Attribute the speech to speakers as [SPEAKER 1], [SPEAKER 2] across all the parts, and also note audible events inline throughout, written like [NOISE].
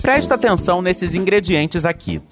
[SPEAKER 1] Presta atenção nesses ingredientes aqui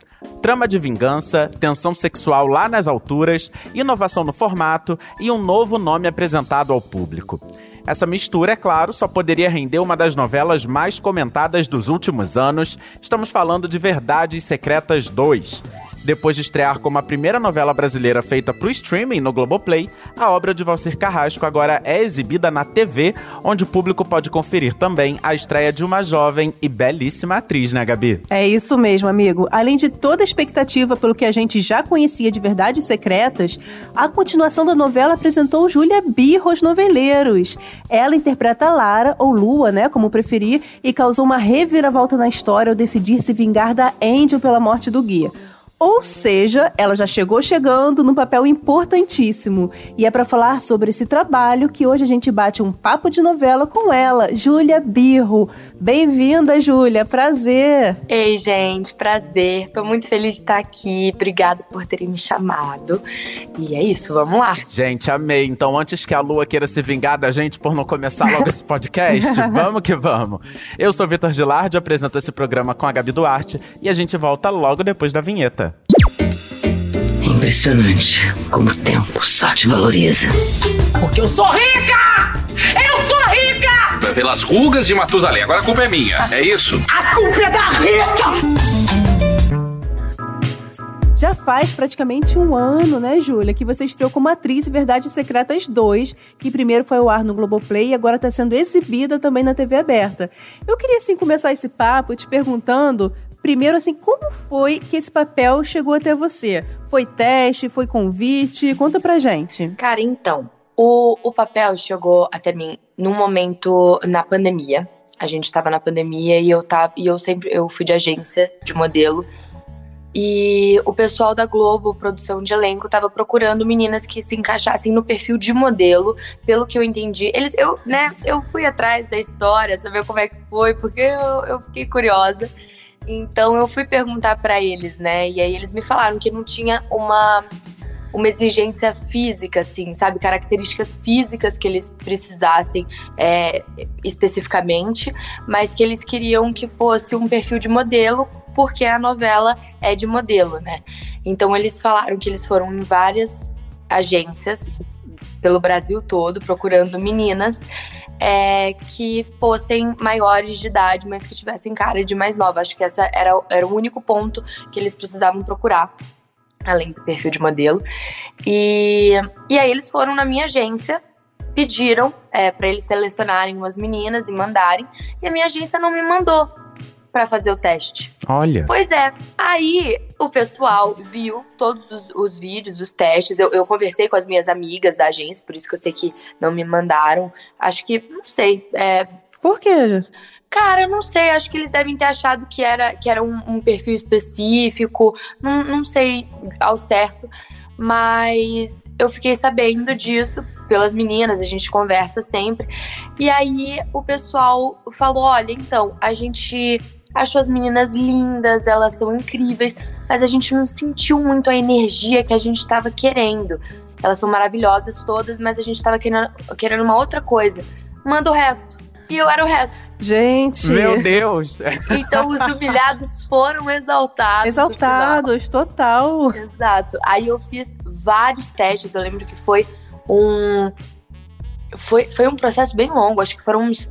[SPEAKER 1] trama de vingança, tensão sexual lá nas alturas, inovação no formato e um novo nome apresentado ao público. Essa mistura, é claro, só poderia render uma das novelas mais comentadas dos últimos anos. Estamos falando de Verdades Secretas 2. Depois de estrear como a primeira novela brasileira feita para o streaming no Globoplay, a obra de Valcir Carrasco agora é exibida na TV, onde o público pode conferir também a estreia de uma jovem e belíssima atriz, né, Gabi?
[SPEAKER 2] É isso mesmo, amigo. Além de toda a expectativa pelo que a gente já conhecia de Verdades Secretas, a continuação da novela apresentou Júlia Birro aos noveleiros. Ela interpreta Lara, ou Lua, né, como preferir, e causou uma reviravolta na história ao decidir se vingar da Angel pela morte do guia. Ou seja, ela já chegou chegando num papel importantíssimo. E é para falar sobre esse trabalho que hoje a gente bate um papo de novela com ela, Júlia Birro. Bem-vinda, Júlia. Prazer.
[SPEAKER 3] Ei, gente, prazer. Tô muito feliz de estar aqui. Obrigada por terem me chamado. E é isso, vamos lá.
[SPEAKER 1] Gente, amei. Então, antes que a Lua queira se vingar da gente por não começar logo esse podcast, [LAUGHS] vamos que vamos. Eu sou Vitor Gilardi, apresento esse programa com a Gabi Duarte e a gente volta logo depois da vinheta.
[SPEAKER 4] É impressionante como o tempo só te valoriza.
[SPEAKER 5] Porque eu sou rica! Eu sou rica!
[SPEAKER 6] Pelas rugas de Matusalém, agora a culpa é minha, é isso?
[SPEAKER 5] A culpa é da Rita!
[SPEAKER 2] Já faz praticamente um ano, né, Júlia, que você estreou como atriz em Verdades Secretas 2, que primeiro foi ao ar no Globoplay e agora está sendo exibida também na TV aberta. Eu queria, assim, começar esse papo te perguntando Primeiro, assim, como foi que esse papel chegou até você? Foi teste, foi convite? Conta pra gente.
[SPEAKER 3] Cara, então, o, o papel chegou até mim num momento na pandemia. A gente tava na pandemia e eu tava, e eu sempre eu fui de agência de modelo. E o pessoal da Globo, produção de elenco, tava procurando meninas que se encaixassem no perfil de modelo, pelo que eu entendi. Eles, eu, né, eu fui atrás da história, saber como é que foi, porque eu, eu fiquei curiosa. Então eu fui perguntar para eles, né? E aí eles me falaram que não tinha uma uma exigência física, assim, sabe? Características físicas que eles precisassem é, especificamente, mas que eles queriam que fosse um perfil de modelo, porque a novela é de modelo, né? Então eles falaram que eles foram em várias agências pelo Brasil todo procurando meninas é, que fossem maiores de idade, mas que tivessem cara de mais nova. Acho que essa era, era o único ponto que eles precisavam procurar, além do perfil de modelo. E, e aí eles foram na minha agência, pediram é, para eles selecionarem umas meninas e mandarem, e a minha agência não me mandou para fazer o teste.
[SPEAKER 1] Olha.
[SPEAKER 3] Pois é. Aí o pessoal viu todos os, os vídeos, os testes. Eu, eu, conversei com as minhas amigas da agência, por isso que eu sei que não me mandaram. Acho que, não sei. É...
[SPEAKER 2] Por quê?
[SPEAKER 3] Cara, eu não sei. Acho que eles devem ter achado que era, que era um, um perfil específico. Não, não sei ao certo. Mas eu fiquei sabendo disso pelas meninas, a gente conversa sempre. E aí o pessoal falou: olha, então, a gente Acho as meninas lindas, elas são incríveis, mas a gente não sentiu muito a energia que a gente estava querendo. Elas são maravilhosas todas, mas a gente estava querendo, querendo uma outra coisa. Manda o resto. E eu era o resto.
[SPEAKER 2] Gente!
[SPEAKER 1] Meu Deus! [LAUGHS]
[SPEAKER 3] Então os humilhados foram exaltados.
[SPEAKER 2] Exaltados, total.
[SPEAKER 3] Exato. Aí eu fiz vários testes. Eu lembro que foi um. Foi, foi um processo bem longo, acho que foram uns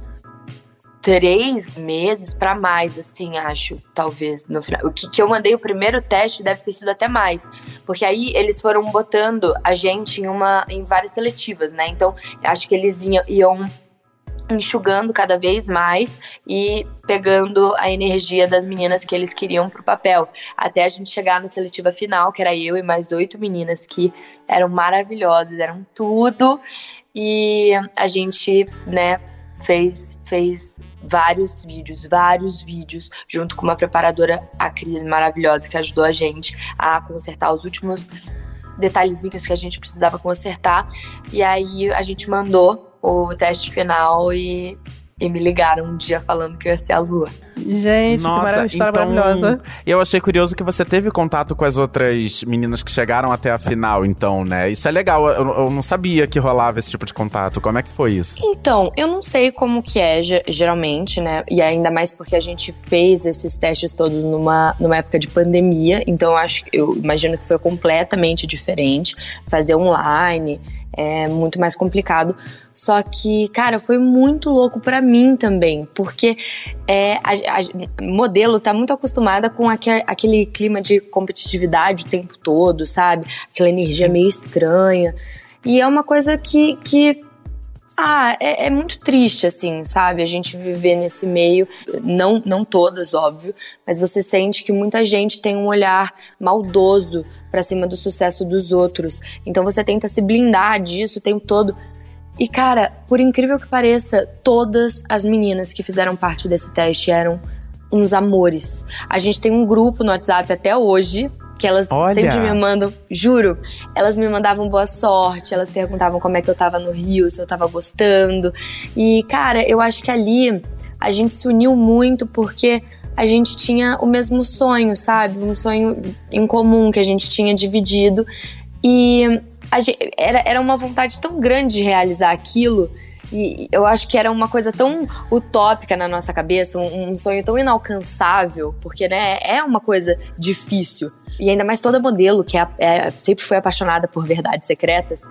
[SPEAKER 3] três meses para mais, assim, acho, talvez, no final. O que, que eu mandei o primeiro teste deve ter sido até mais. Porque aí eles foram botando a gente em uma em várias seletivas, né? Então, acho que eles iam, iam enxugando cada vez mais e pegando a energia das meninas que eles queriam pro papel. Até a gente chegar na seletiva final, que era eu e mais oito meninas que eram maravilhosas, eram tudo. E a gente, né, fez, fez vários vídeos, vários vídeos, junto com uma preparadora, a Cris, maravilhosa, que ajudou a gente a consertar os últimos detalhezinhos que a gente precisava consertar. E aí a gente mandou o teste final e, e me ligaram um dia falando que eu ia ser a Lua.
[SPEAKER 2] Gente, que
[SPEAKER 1] Nossa,
[SPEAKER 2] maravilha, história
[SPEAKER 1] então,
[SPEAKER 2] maravilhosa.
[SPEAKER 1] Eu achei curioso que você teve contato com as outras meninas que chegaram até a final, então, né? Isso é legal. Eu, eu não sabia que rolava esse tipo de contato. Como é que foi isso?
[SPEAKER 3] Então, eu não sei como que é ge- geralmente, né? E ainda mais porque a gente fez esses testes todos numa, numa época de pandemia. Então, eu acho, eu imagino que foi completamente diferente. Fazer online é muito mais complicado. Só que, cara, foi muito louco pra mim também, porque é, a, a- modelo tá muito acostumada com aque- aquele clima de competitividade o tempo todo, sabe? Aquela energia meio estranha. E é uma coisa que, que ah, é, é muito triste, assim, sabe? A gente viver nesse meio. Não, não todas, óbvio, mas você sente que muita gente tem um olhar maldoso pra cima do sucesso dos outros. Então você tenta se blindar disso o tempo todo. E, cara, por incrível que pareça, todas as meninas que fizeram parte desse teste eram uns amores. A gente tem um grupo no WhatsApp até hoje. Que elas
[SPEAKER 1] Olha!
[SPEAKER 3] sempre me mandam, juro, elas me mandavam boa sorte, elas perguntavam como é que eu tava no Rio, se eu tava gostando. E, cara, eu acho que ali a gente se uniu muito porque a gente tinha o mesmo sonho, sabe? Um sonho em comum que a gente tinha dividido. E a gen- era, era uma vontade tão grande de realizar aquilo. E eu acho que era uma coisa tão utópica na nossa cabeça, um, um sonho tão inalcançável, porque né, é uma coisa difícil. E ainda mais toda modelo, que é, é- sempre foi apaixonada por verdades secretas.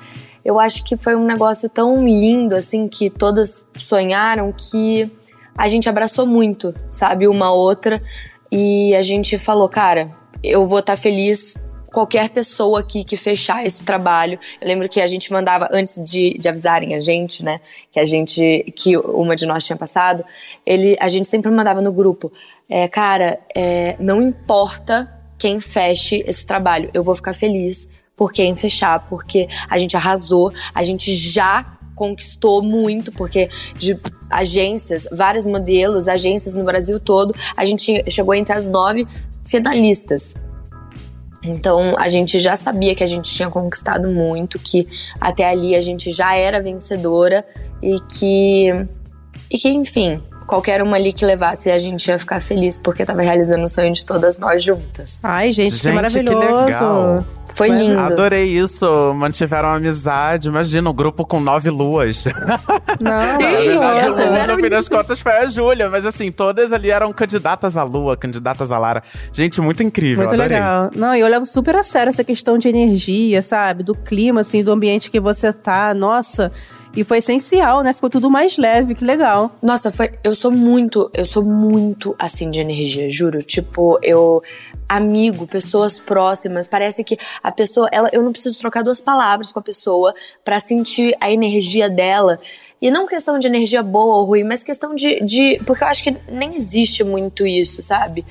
[SPEAKER 3] Eu acho que foi um negócio tão lindo, assim, que todas sonharam que a gente abraçou muito, sabe, uma outra. E a gente falou, cara, eu vou estar feliz qualquer pessoa aqui que fechar esse trabalho. Eu lembro que a gente mandava, antes de, de avisarem a gente, né, que a gente, que uma de nós tinha passado, ele, a gente sempre mandava no grupo, é, cara, é, não importa quem feche esse trabalho, eu vou ficar feliz por quem fechar, porque a gente arrasou, a gente já conquistou muito, porque de agências, vários modelos, agências no Brasil todo, a gente chegou entre as nove finalistas. Então a gente já sabia que a gente tinha conquistado muito, que até ali a gente já era vencedora e que e que enfim, qualquer uma ali que levasse a gente ia ficar feliz porque tava realizando o sonho de todas nós juntas.
[SPEAKER 2] Ai, gente, que
[SPEAKER 1] Gente, que
[SPEAKER 2] maravilhoso.
[SPEAKER 1] legal.
[SPEAKER 3] Foi
[SPEAKER 2] Mas-
[SPEAKER 3] lindo.
[SPEAKER 1] Adorei isso. Mantiveram amizade. Imagina, um grupo com nove luas.
[SPEAKER 2] Não, [LAUGHS]
[SPEAKER 1] Na
[SPEAKER 3] Sim,
[SPEAKER 1] verdade, no fim das contas, foi a Júlia. Mas assim, todas ali eram candidatas à Lua, candidatas à Lara. Gente, muito incrível.
[SPEAKER 2] Muito
[SPEAKER 1] adorei.
[SPEAKER 2] legal. Não, e eu levo super a sério essa questão de energia, sabe? Do clima, assim, do ambiente que você tá. Nossa. E foi essencial, né? Ficou tudo mais leve, que legal.
[SPEAKER 3] Nossa, foi. Eu sou muito, eu sou muito assim de energia, juro. Tipo, eu. Amigo, pessoas próximas. Parece que a pessoa. Ela, eu não preciso trocar duas palavras com a pessoa pra sentir a energia dela. E não questão de energia boa ou ruim, mas questão de, de. Porque eu acho que nem existe muito isso, sabe?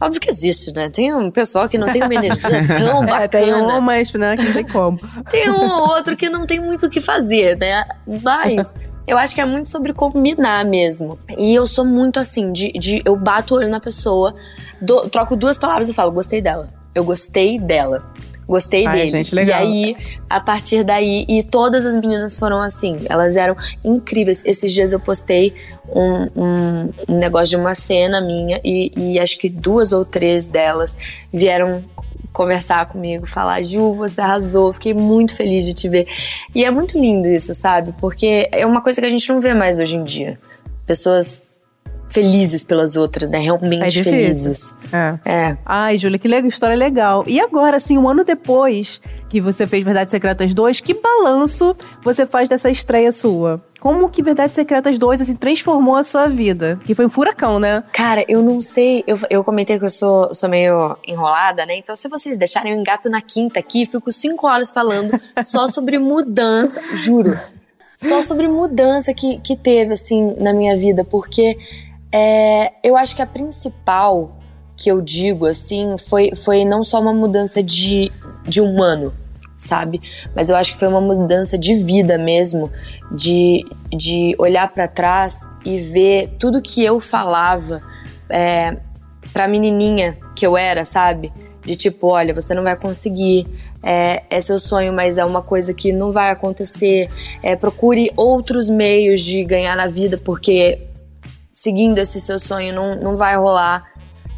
[SPEAKER 3] Óbvio que existe, né? Tem um pessoal que não tem uma energia [LAUGHS] tão
[SPEAKER 2] É, tem
[SPEAKER 3] bacana.
[SPEAKER 2] um, mas né, que não tem como.
[SPEAKER 3] Tem um ou outro que não tem muito o que fazer, né? Mas eu acho que é muito sobre combinar mesmo. E eu sou muito assim, de, de eu bato o olho na pessoa, dou- troco duas palavras e falo, gostei dela. Eu gostei dela. Gostei
[SPEAKER 2] Ai,
[SPEAKER 3] dele.
[SPEAKER 2] gente, legal.
[SPEAKER 3] E aí, a partir daí, e todas as meninas foram assim, elas eram incríveis. Esses dias eu postei um, um- um negócio de uma cena minha e, e acho que duas ou três delas vieram conversar comigo, falar, Ju, você arrasou, fiquei muito feliz de te ver. E é muito lindo isso, sabe? Porque é uma coisa que a gente não vê mais hoje em dia. Pessoas felizes pelas outras, né?
[SPEAKER 2] É
[SPEAKER 3] Realmente
[SPEAKER 2] difícil.
[SPEAKER 3] felizes.
[SPEAKER 2] É.
[SPEAKER 3] É.
[SPEAKER 2] Ai, Júlia, que legal, história legal. E agora, assim, um ano depois que você fez Verdades Secretas 2, que balanço você faz dessa estreia sua? Como que Verdades Secretas 2, assim, transformou a sua vida? Que foi um furacão, né?
[SPEAKER 3] Cara, eu não sei. Eu, eu comentei que eu sou, sou meio enrolada, né? Então, se vocês deixarem, eu engato na quinta aqui fico cinco horas falando [LAUGHS] só sobre mudança. Juro. Só sobre mudança que, que teve, assim, na minha vida. Porque é, eu acho que a principal que eu digo, assim, foi, foi não só uma mudança de, de um ano, sabe? Mas eu acho que foi uma mudança de vida mesmo, de, de olhar pra trás e ver tudo que eu falava é, pra menininha que eu era, sabe? De tipo, olha, você não vai conseguir, é, é seu sonho, mas é uma coisa que não vai acontecer. É, procure outros meios de ganhar na vida, porque seguindo esse seu sonho, não, não vai rolar.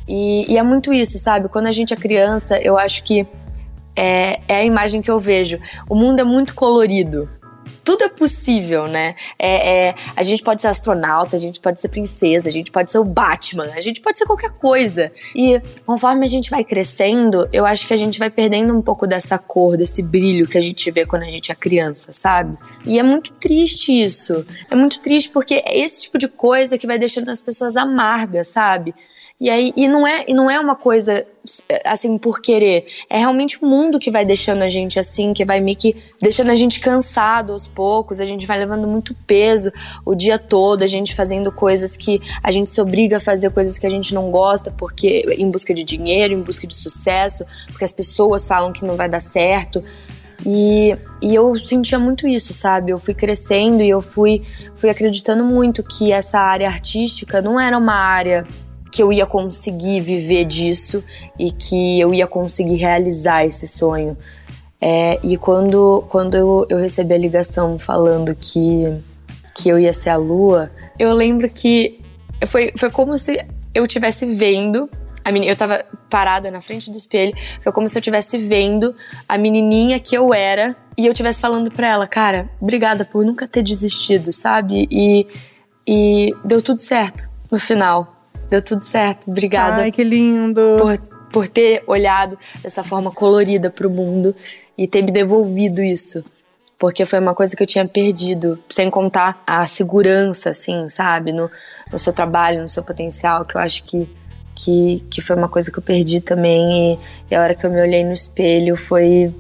[SPEAKER 3] E, e é muito isso, sabe? Quando a gente é criança, eu acho que é, é a imagem que eu vejo. O mundo é muito colorido tudo é possível, né? É, é, a gente pode ser astronauta, a gente pode ser princesa, a gente pode ser o Batman, a gente pode ser qualquer coisa. E conforme a gente vai crescendo, eu acho que a gente vai perdendo um pouco dessa cor, desse brilho que a gente vê quando a gente é criança, sabe? E é muito triste isso. É muito triste porque é esse tipo de coisa que vai deixando as pessoas amargas, sabe? E aí, e não é, e não é uma coisa assim por querer. É realmente o mundo que vai deixando a gente assim, que vai meio que deixando a gente cansado aos poucos, a gente vai levando muito peso o dia todo, a gente fazendo coisas que a gente se obriga a fazer coisas que a gente não gosta, porque em busca de dinheiro, em busca de sucesso, porque as pessoas falam que não vai dar certo. E, e eu sentia muito isso, sabe? Eu fui crescendo e eu fui, fui acreditando muito que essa área artística não era uma área que eu ia conseguir viver disso e que eu ia conseguir realizar esse sonho. É, e quando, quando eu, eu recebi a ligação falando que, que eu ia ser a lua, eu lembro que foi, foi como se eu estivesse vendo. A menina, eu tava parada na frente do espelho, foi como se eu estivesse vendo a menininha que eu era e eu estivesse falando pra ela, cara, obrigada por nunca ter desistido, sabe? E, e deu tudo certo no final deu tudo certo. Obrigada.
[SPEAKER 2] Ai, que lindo.
[SPEAKER 3] Por, por ter olhado dessa forma colorida pro mundo e ter me devolvido isso. Porque foi uma coisa que eu tinha perdido. Sem contar a segurança, assim, sabe? No, no seu trabalho, no seu potencial, que eu acho que, que, que foi uma coisa que eu perdi também. E, e a hora que eu me olhei no espelho foi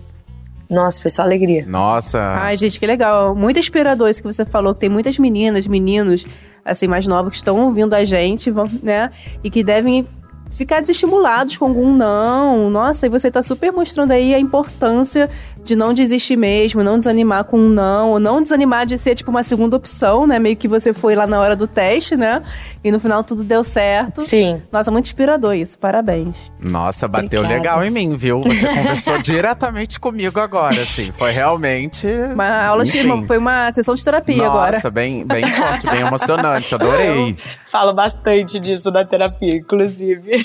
[SPEAKER 3] nossa, foi só alegria.
[SPEAKER 1] Nossa.
[SPEAKER 2] Ai, gente, que legal. Muito inspirador isso que você falou, que tem muitas meninas, meninos assim, mais novos que estão ouvindo a gente, né? E que devem ficar desestimulados com algum não. Nossa, e você tá super mostrando aí a importância de não desistir mesmo, não desanimar com um não, ou não desanimar de ser tipo uma segunda opção, né? Meio que você foi lá na hora do teste, né? E no final tudo deu certo.
[SPEAKER 3] Sim.
[SPEAKER 2] Nossa, muito inspirador isso. Parabéns.
[SPEAKER 1] Nossa, bateu Obrigada. legal em mim, viu? Você conversou [LAUGHS] diretamente comigo agora, assim. Foi realmente.
[SPEAKER 2] Uma aula de foi uma sessão de terapia
[SPEAKER 1] Nossa,
[SPEAKER 2] agora.
[SPEAKER 1] Nossa, bem, bem forte, bem emocionante. Adorei. Eu
[SPEAKER 3] falo bastante disso na terapia, inclusive.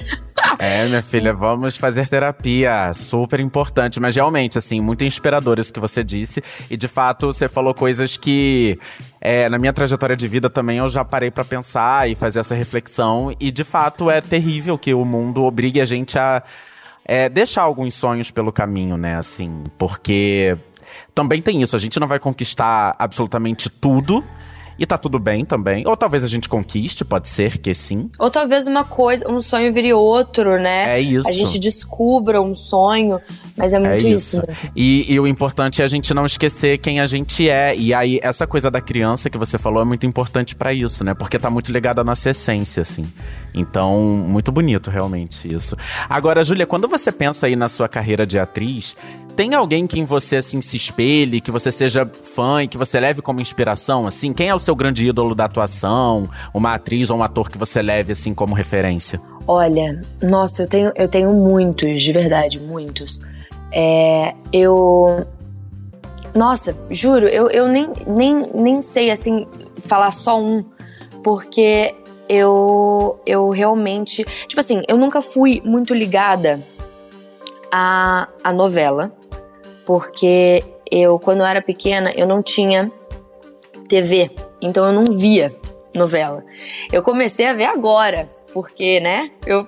[SPEAKER 1] É, minha filha, vamos fazer terapia. Super importante. Mas realmente, assim, muito inspiradoras que você disse. E de fato, você falou coisas que. É, na minha trajetória de vida também eu já parei para pensar e fazer essa reflexão. E de fato é terrível que o mundo obrigue a gente a é, deixar alguns sonhos pelo caminho, né? Assim, porque também tem isso, a gente não vai conquistar absolutamente tudo. E tá tudo bem também. Ou talvez a gente conquiste, pode ser que sim.
[SPEAKER 3] Ou talvez uma coisa, um sonho vire outro, né?
[SPEAKER 1] É isso.
[SPEAKER 3] A gente descubra um sonho, mas é muito é isso. isso. mesmo.
[SPEAKER 1] E, e o importante é a gente não esquecer quem a gente é. E aí, essa coisa da criança que você falou é muito importante para isso, né? Porque tá muito ligada à nossa essência, assim. Então, muito bonito, realmente, isso. Agora, Júlia, quando você pensa aí na sua carreira de atriz, tem alguém que em você, assim, se espelhe, que você seja fã e que você leve como inspiração, assim? Quem é o seu grande ídolo da atuação? Uma atriz ou um ator que você leve, assim, como referência?
[SPEAKER 3] Olha, nossa, eu tenho, eu tenho muitos, de verdade, muitos. É, eu. Nossa, juro, eu, eu nem, nem, nem sei, assim, falar só um, porque eu, eu realmente. Tipo assim, eu nunca fui muito ligada à, à novela porque eu, quando eu era pequena, eu não tinha TV, então eu não via novela. Eu comecei a ver agora, porque, né, eu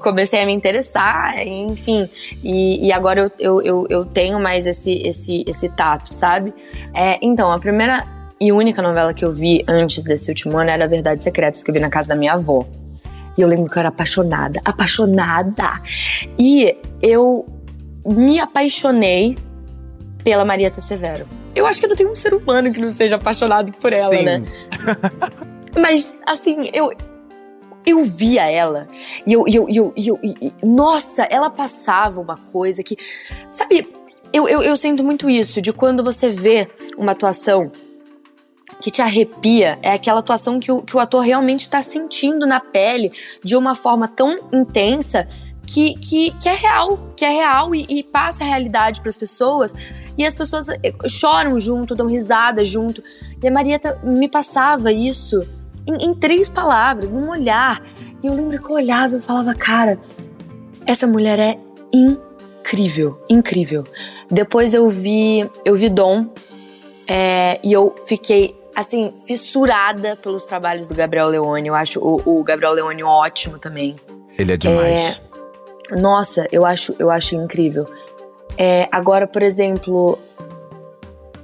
[SPEAKER 3] comecei a me interessar, enfim, e, e agora eu, eu, eu, eu, tenho mais esse, esse, esse tato, sabe? É, então, a primeira e única novela que eu vi antes desse último ano era Verdades Secretas, que eu vi na casa da minha avó. E eu lembro que eu era apaixonada, apaixonada. E eu me apaixonei pela Marieta Severo. Eu acho que não tem um ser humano que não seja apaixonado por ela, Sim. né? [LAUGHS] Mas, assim, eu, eu via ela e eu, eu, eu, eu, eu, nossa, ela passava uma coisa que, sabe, eu, eu, eu sinto muito isso de quando você vê uma atuação que te arrepia, é aquela atuação que o, que o ator realmente está sentindo na pele de uma forma tão intensa que, que, que é real, que é real e, e passa a realidade para as pessoas. E as pessoas eh, choram junto, dão risada junto. E a Marieta me passava isso em, em três palavras, num olhar. E eu lembro que eu olhava e falava, cara, essa mulher é incrível, incrível. Depois eu vi, eu vi Dom é, e eu fiquei assim fissurada pelos trabalhos do Gabriel Leone. Eu acho o, o Gabriel Leone ótimo também.
[SPEAKER 1] Ele é demais.
[SPEAKER 3] É, nossa, eu acho, eu acho incrível. É, agora, por exemplo,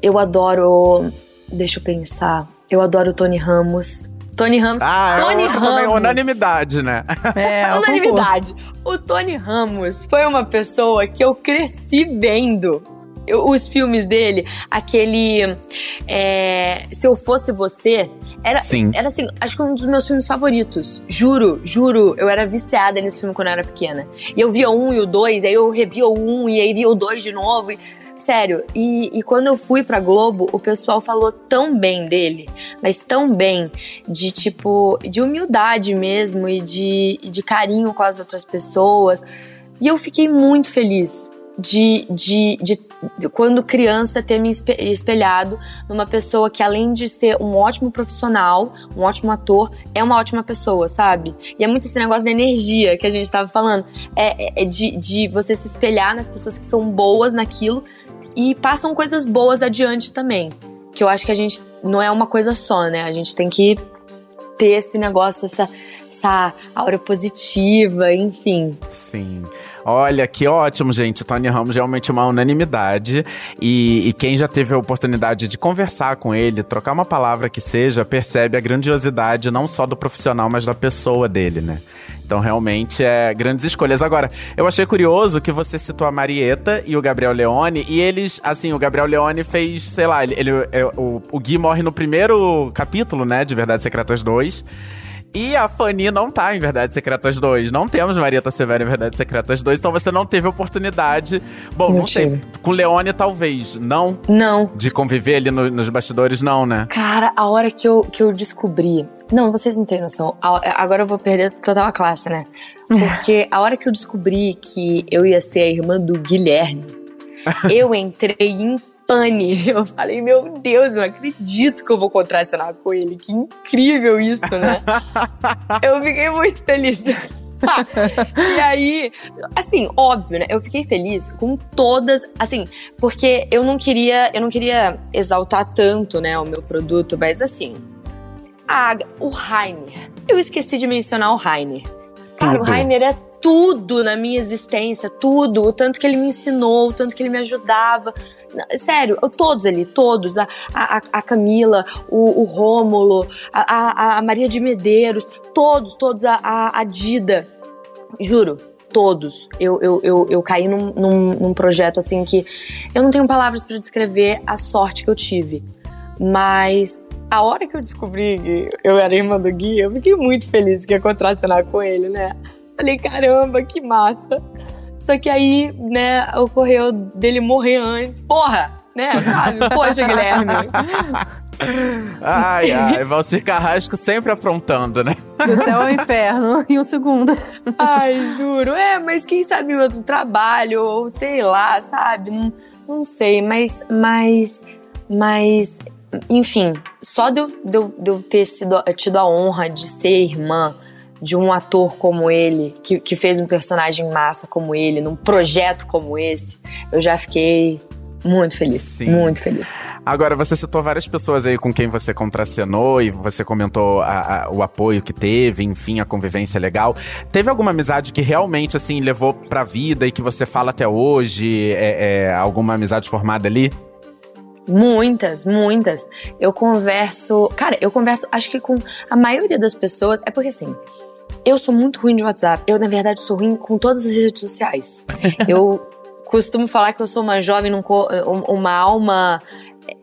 [SPEAKER 3] eu adoro. Deixa eu pensar. Eu adoro o Tony Ramos. Tony Ramos.
[SPEAKER 1] Ah,
[SPEAKER 3] Tony
[SPEAKER 1] é
[SPEAKER 3] Ramos.
[SPEAKER 1] também unanimidade, né?
[SPEAKER 2] É, [LAUGHS]
[SPEAKER 3] Unanimidade. O Tony Ramos foi uma pessoa que eu cresci vendo. Eu- os filmes dele, aquele é, Se Eu Fosse Você, era,
[SPEAKER 1] Sim.
[SPEAKER 3] era assim, acho que um dos meus filmes favoritos. Juro, juro, eu era viciada nesse filme quando eu era pequena. E eu via um e o dois, aí eu revia o um e aí via o dois de novo. e- sério, e, e quando eu fui pra Globo, o pessoal falou tão bem dele, mas tão bem, de tipo, de humildade mesmo e de, de carinho com as outras pessoas. E eu fiquei muito feliz de, de, de quando criança ter me espe- espelhado numa pessoa que, além de ser um ótimo profissional, um ótimo ator, é uma ótima pessoa, sabe? E é muito esse negócio da energia que a gente tava falando. É, é- é de, de você se espelhar nas pessoas que são boas naquilo e passam coisas boas adiante também. Que eu acho que a gente não é uma coisa só, né? A gente tem que ter esse negócio, essa, essa aura positiva, enfim.
[SPEAKER 1] Sim. Olha, que ótimo, gente. Tony Ramos realmente uma unanimidade. E, e quem já teve a oportunidade de conversar com ele, trocar uma palavra que seja, percebe a grandiosidade não só do profissional, mas da pessoa dele, né? Então, realmente, é grandes escolhas. Agora, eu achei curioso que você citou a Marieta e o Gabriel Leone, e eles, assim, o Gabriel Leone fez, sei lá, ele, ele- é, o, o Gui morre no primeiro capítulo, né, de Verdades Secretas 2. E a Fanny não tá em Verdades Secretas 2. Não temos Marieta Severa em Verdades Secretas 2, então você não teve oportunidade. Bom, não,
[SPEAKER 3] Não
[SPEAKER 1] sei. Com Leone, talvez. Não?
[SPEAKER 3] Não.
[SPEAKER 1] De conviver ali no- nos bastidores, não, né?
[SPEAKER 3] Cara, a hora que eu, que eu descobri. Não, vocês não têm noção. Agora eu vou perder total a classe, né? [LAUGHS] Porque a hora que eu descobri que eu ia ser a irmã do Guilherme, eu entrei em pane. [LAUGHS] Eu falei, meu Deus, eu não acredito que eu vou contracenar com ele. Que incrível isso, né? [LAUGHS] eu fiquei muito feliz. [LAUGHS] e aí, assim, óbvio, né? Eu fiquei feliz com todas, assim, porque eu não queria, eu não queria exaltar tanto, né, o meu produto, mas assim, a, o Rainer. Eu esqueci de mencionar o Rainer. Cara, o. Rainer é tudo na minha existência, tudo. O tanto que ele me ensinou, o tanto que ele me ajudava. Sério, todos ali, todos. A, a, a- Camila, o, o Rômulo, a, a, Maria de Medeiros, todos, todos. A, a, Dida. Juro, todos. Eu, eu, eu, eu caí num, num, num projeto assim que eu não tenho palavras pra descrever a sorte que eu tive. Mas a hora que eu descobri que eu era irmã do Gui, eu fiquei muito feliz que ia contracenar com ele, né? Falei, caramba, que massa. Só que aí, né, ocorreu dele morrer antes. Porra! Né, sabe? Poxa, Guilherme.
[SPEAKER 1] Ai, ai, Valcir Carrasco sempre aprontando, né?
[SPEAKER 2] Do céu ao inferno [LAUGHS] em um segundo.
[SPEAKER 3] Ai, juro. É, mas quem sabe em outro trabalho, ou sei lá, sabe? Não, não sei, mas, mas, mas, enfim, só de eu, de eu, de eu ter sido, tido a honra de ser irmã de um ator como ele, que, que fez um personagem massa como ele, num projeto como esse, eu já fiquei muito feliz.
[SPEAKER 1] Sim.
[SPEAKER 3] Muito feliz.
[SPEAKER 1] Agora, você citou várias pessoas aí com quem você contracenou e você comentou a- a- o apoio que teve, enfim, a convivência legal. Teve alguma amizade que realmente, assim, levou pra vida e que você fala até hoje? É, é, alguma amizade formada ali?
[SPEAKER 3] Muitas, muitas. Eu converso. Cara, eu converso, acho que com a maioria das pessoas. É porque assim. Eu sou muito ruim de WhatsApp. Eu, na verdade, sou ruim com todas as redes sociais. [LAUGHS] eu costumo falar que eu sou uma jovem, um- uma alma.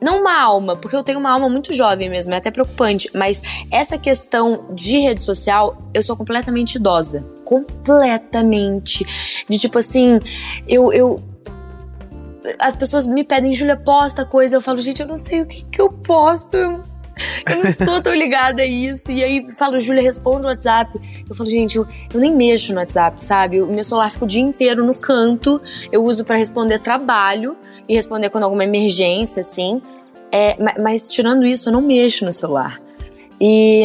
[SPEAKER 3] Não uma alma, porque eu tenho uma alma muito jovem mesmo, é até preocupante. Mas essa questão de rede social, eu sou completamente idosa. Completamente. De tipo assim, eu, eu, as pessoas me pedem, Júlia, posta coisa. Eu falo, gente, eu não sei o que, que eu posto. Eu, eu não sou tão ligada a isso. E aí falo, Júlia, responde o WhatsApp. Eu falo, gente, eu, eu nem mexo no WhatsApp, sabe? O meu celular fica o dia inteiro no canto. Eu uso pra responder trabalho e responder quando alguma emergência, assim. É, ma- mas tirando isso, eu não mexo no celular. E,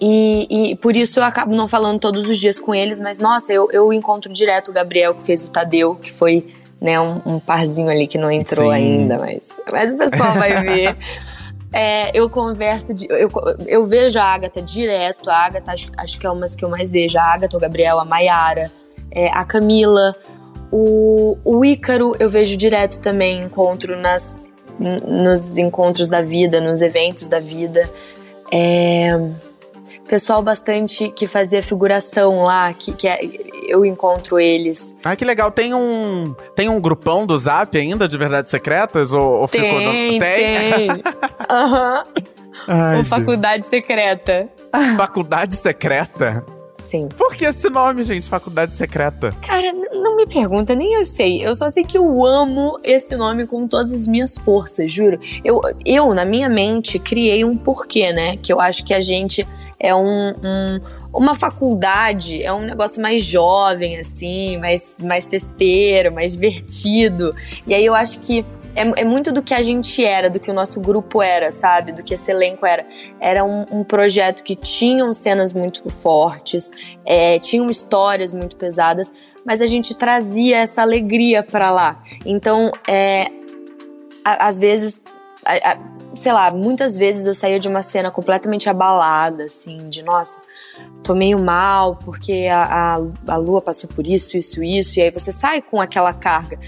[SPEAKER 3] e, e, por isso eu acabo não falando todos os dias com eles, mas nossa, eu, eu encontro direto o Gabriel que fez o Tadeu, que foi né, um, um parzinho ali que não entrou Sim. ainda, mas, mas o pessoal vai ver. [LAUGHS] É, eu converso, de, eu, eu vejo a Agatha direto, a Agatha acho, acho que é uma das que eu mais vejo, a Agatha, o Gabriel, a Maiara, é, a Camila, o, o Ícaro eu vejo direto também, encontro nas, nos encontros da vida, nos eventos da vida. É, pessoal bastante que fazia figuração lá, que, que é, eu encontro eles.
[SPEAKER 1] Ah, que legal. Tem um, tem um grupão do Zap ainda de Verdades Secretas? Ou, ou
[SPEAKER 3] tem, ficou no... tem. [LAUGHS] Aham. uhum. Faculdade Secreta.
[SPEAKER 1] Faculdade Secreta?
[SPEAKER 3] Sim.
[SPEAKER 1] Por que esse nome, gente? Faculdade Secreta?
[SPEAKER 3] Cara, não me pergunta, nem eu sei. Eu só sei que eu amo esse nome com todas as minhas forças, juro. Eu, eu na minha mente, criei um porquê, né? Que eu acho que a gente é um, um, uma faculdade, é um negócio mais jovem, assim, mais, mais festeiro, mais divertido. E aí eu acho que é, é, muito do que a gente era, do que o nosso grupo era, sabe? Do que esse elenco era. Era um, um projeto que tinha cenas muito fortes, é, tinham histórias muito pesadas, mas a gente trazia essa alegria para lá. Então, é, a, às vezes, sei lá, muitas vezes eu saía de uma cena completamente abalada, assim, de nossa, tô meio mal porque a, a, a lua passou por isso, isso, isso, e aí você sai com aquela carga.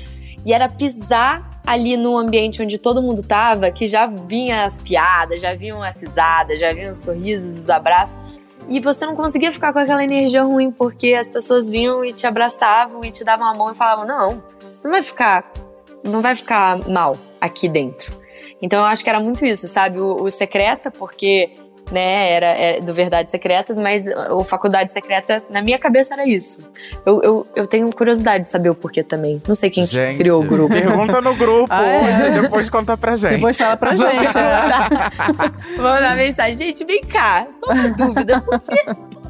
[SPEAKER 3] E era pisar ali no ambiente onde todo mundo tava, que já vinha as piadas, já vinham as risadas, já vinham os sorrisos, os abraços. E você não conseguia ficar com aquela energia ruim, porque as pessoas vinham e te abraçavam e te davam a mão e falavam: Não, você não vai ficar. Não vai ficar mal aqui dentro. Então eu acho que era muito isso, sabe? O, o Secreta, porque né, era, é, do Verdades Secretas, mas o Faculdade Secreta, na minha cabeça, era isso. Eu, eu, eu tenho curiosidade de saber o porquê também. Não sei quem gente, criou o grupo.
[SPEAKER 1] Pergunta no grupo ah, é? depois conta pra gente.
[SPEAKER 2] Depois fala pra gente. Vou
[SPEAKER 3] mandar mensagem. Gente, vem cá, só uma dúvida. Por que,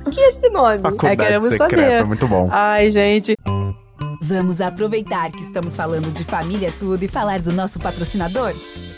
[SPEAKER 3] por que esse nome?
[SPEAKER 1] Faculdade é, queremos Secreta, saber. muito bom.
[SPEAKER 2] Ai, gente...
[SPEAKER 7] Vamos aproveitar que estamos falando de família tudo e falar do nosso patrocinador?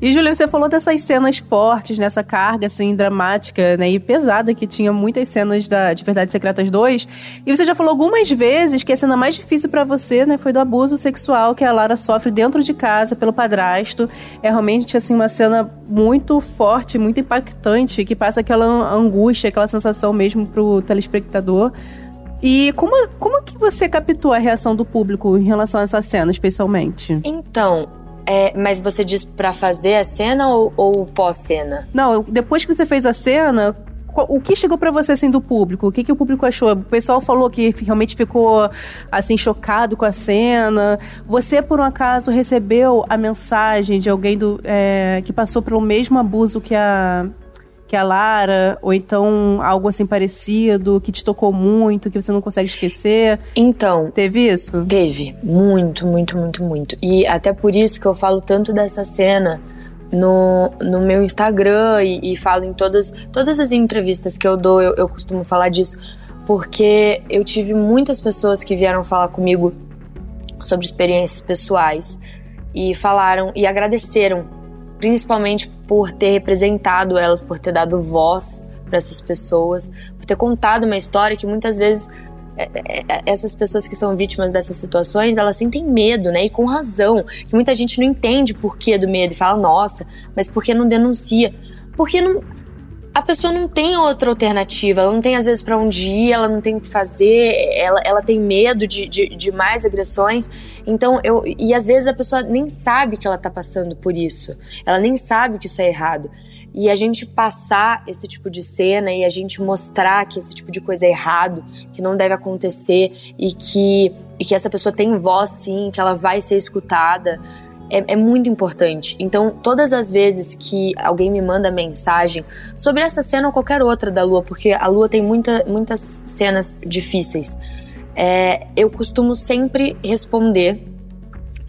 [SPEAKER 2] E, Júlia, você falou dessas cenas fortes, nessa carga, assim, dramática, né, e pesada, que tinha muitas cenas da, de Verdades Secretas 2. E você já falou algumas vezes que a cena mais difícil para você, né, foi do abuso sexual que a Lara sofre dentro de casa pelo padrasto. É realmente, assim, uma cena muito forte, muito impactante, que passa aquela angústia, aquela sensação mesmo pro telespectador. E como, como que você captou a reação do público em relação a essa cena, especialmente?
[SPEAKER 3] Então, é, mas você diz para fazer a cena ou, ou pós-cena?
[SPEAKER 2] Não, depois que você fez a cena, o que chegou para você assim do público? O que, que o público achou? O pessoal falou que realmente ficou assim chocado com a cena. Você por um acaso recebeu a mensagem de alguém do, é, que passou pelo mesmo abuso que a que a Lara, ou então algo assim parecido, que te tocou muito, que você não consegue esquecer?
[SPEAKER 3] Então.
[SPEAKER 2] Teve isso?
[SPEAKER 3] Teve. Muito, muito, muito, muito. E até por isso que eu falo tanto dessa cena no, no meu Instagram e, e falo em todas, todas as entrevistas que eu dou, eu, eu costumo falar disso, porque eu tive muitas pessoas que vieram falar comigo sobre experiências pessoais e falaram e agradeceram principalmente por ter representado elas, por ter dado voz para essas pessoas, por ter contado uma história que muitas vezes é, é, é, essas pessoas que são vítimas dessas situações, elas sentem medo, né? E com razão. Que muita gente não entende o porquê do medo e fala, nossa, mas por que não denuncia? Porque não, a pessoa não tem outra alternativa, ela não tem às vezes para onde ir, ela não tem o que fazer, ela, ela tem medo de, de, de, mais agressões. Então, eu. E às vezes a pessoa nem sabe que ela tá passando por isso, ela nem sabe que isso é errado. E a gente passar esse tipo de cena e a gente mostrar que esse tipo de coisa é errado, que não deve acontecer e que, e que essa pessoa tem voz sim, que ela vai ser escutada é, é, muito importante. Então, todas as vezes que alguém me manda mensagem sobre essa cena ou qualquer outra da Lua, porque a Lua tem muita, muitas cenas difíceis, É, eu costumo sempre responder,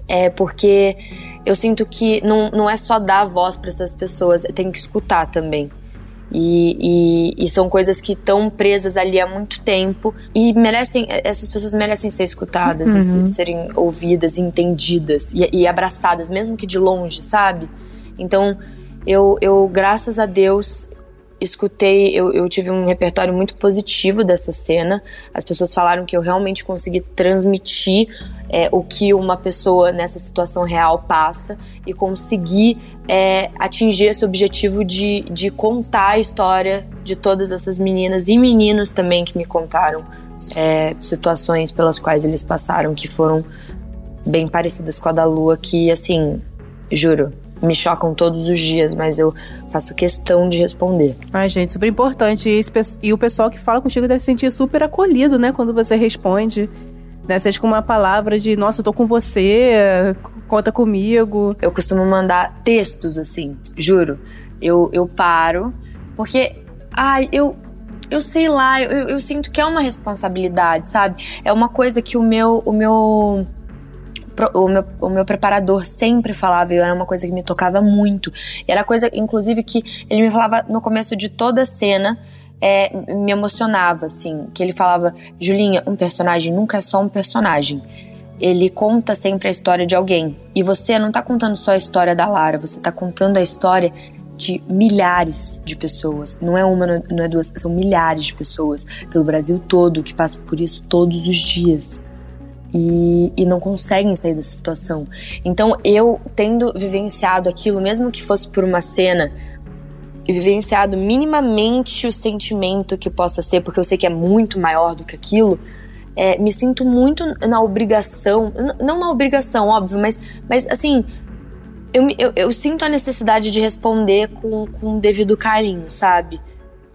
[SPEAKER 3] é, porque eu sinto que não, não é só dar voz para essas pessoas, tem que escutar também. E, e, e, são coisas que estão presas ali há muito tempo e merecem essas pessoas merecem ser escutadas uhum. e serem ouvidas entendidas e, e, abraçadas mesmo que de longe sabe então eu, eu graças a Deus escutei, eu, eu, tive um repertório muito positivo dessa cena. As pessoas falaram que eu realmente consegui transmitir é, o que uma pessoa nessa situação real passa e conseguir é, atingir esse objetivo de, de contar a história de todas essas meninas e meninos também que me contaram é, situações pelas quais eles passaram que foram bem parecidas com a da Lua, que assim, juro, me chocam todos os dias, mas eu faço questão de responder.
[SPEAKER 2] Ai, gente, super importante. E, e o pessoal que fala contigo deve se sentir super acolhido, né, quando você responde. Né, seja com uma palavra de, nossa, eu tô com você, conta comigo.
[SPEAKER 3] Eu costumo mandar textos assim, juro. Eu, eu paro, porque, ai, eu, eu sei lá, eu, eu, sinto que é uma responsabilidade, sabe? É uma coisa que o meu, o meu o meu, o meu preparador sempre falava, e era uma coisa que me tocava muito. E era coisa, inclusive, que ele me falava no começo de toda a cena. É, me emocionava, assim, que ele falava, Julinha, um personagem nunca é só um personagem. Ele conta sempre a história de alguém. E você não tá contando só a história da Lara, você tá contando a história de milhares de pessoas. Não é uma, não é duas, são milhares de pessoas pelo Brasil todo que passam por isso todos os dias e, e não conseguem sair dessa situação. Então, eu tendo vivenciado aquilo, mesmo que fosse por uma cena, e vivenciado minimamente o sentimento que possa ser, porque eu sei que é muito maior do que aquilo, é, me sinto muito na obrigação, não na obrigação, óbvio, mas, mas assim, eu, eu, eu sinto a necessidade de responder com, com devido carinho, sabe?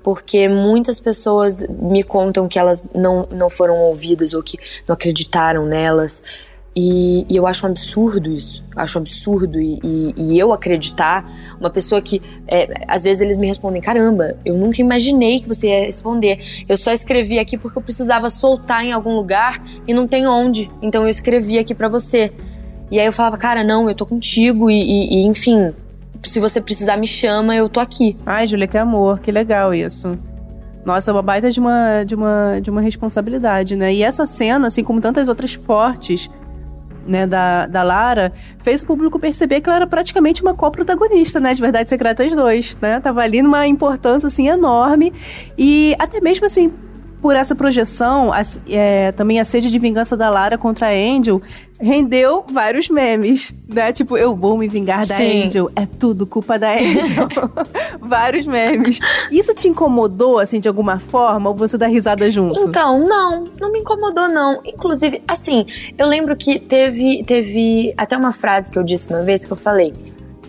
[SPEAKER 3] Porque muitas pessoas me contam que elas não, não foram ouvidas ou que não acreditaram nelas. E, e eu acho um absurdo isso. Acho um absurdo. E, e, e eu acreditar, uma pessoa que. É, às vezes eles me respondem: caramba, eu nunca imaginei que você ia responder. Eu só escrevi aqui porque eu precisava soltar em algum lugar e não tem onde. Então eu escrevi aqui para você. E aí eu falava: cara, não, eu tô contigo. e, e enfim, se você precisar, me chama, eu tô aqui.
[SPEAKER 2] Ai, Júlia, que amor, que legal isso. Nossa, é uma baita de uma, de, uma, de uma responsabilidade, né? E essa cena, assim como tantas outras fortes, né, da, da Lara, fez o público perceber que ela era praticamente uma co-protagonista, né, de Verdades Secretas 2, né? Tava ali numa importância, assim, enorme. E até mesmo, assim, por essa projeção, a, é, também a sede de vingança da Lara contra a Angel rendeu vários memes, né? Tipo, eu vou me vingar da Sim. Angel, é tudo culpa da Angel. [LAUGHS] vários memes. Isso te incomodou, assim, de alguma forma, ou você dá risada junto?
[SPEAKER 3] Então, não, não me incomodou, não. Inclusive, assim, eu lembro que teve, teve até uma frase que eu disse uma vez que eu falei: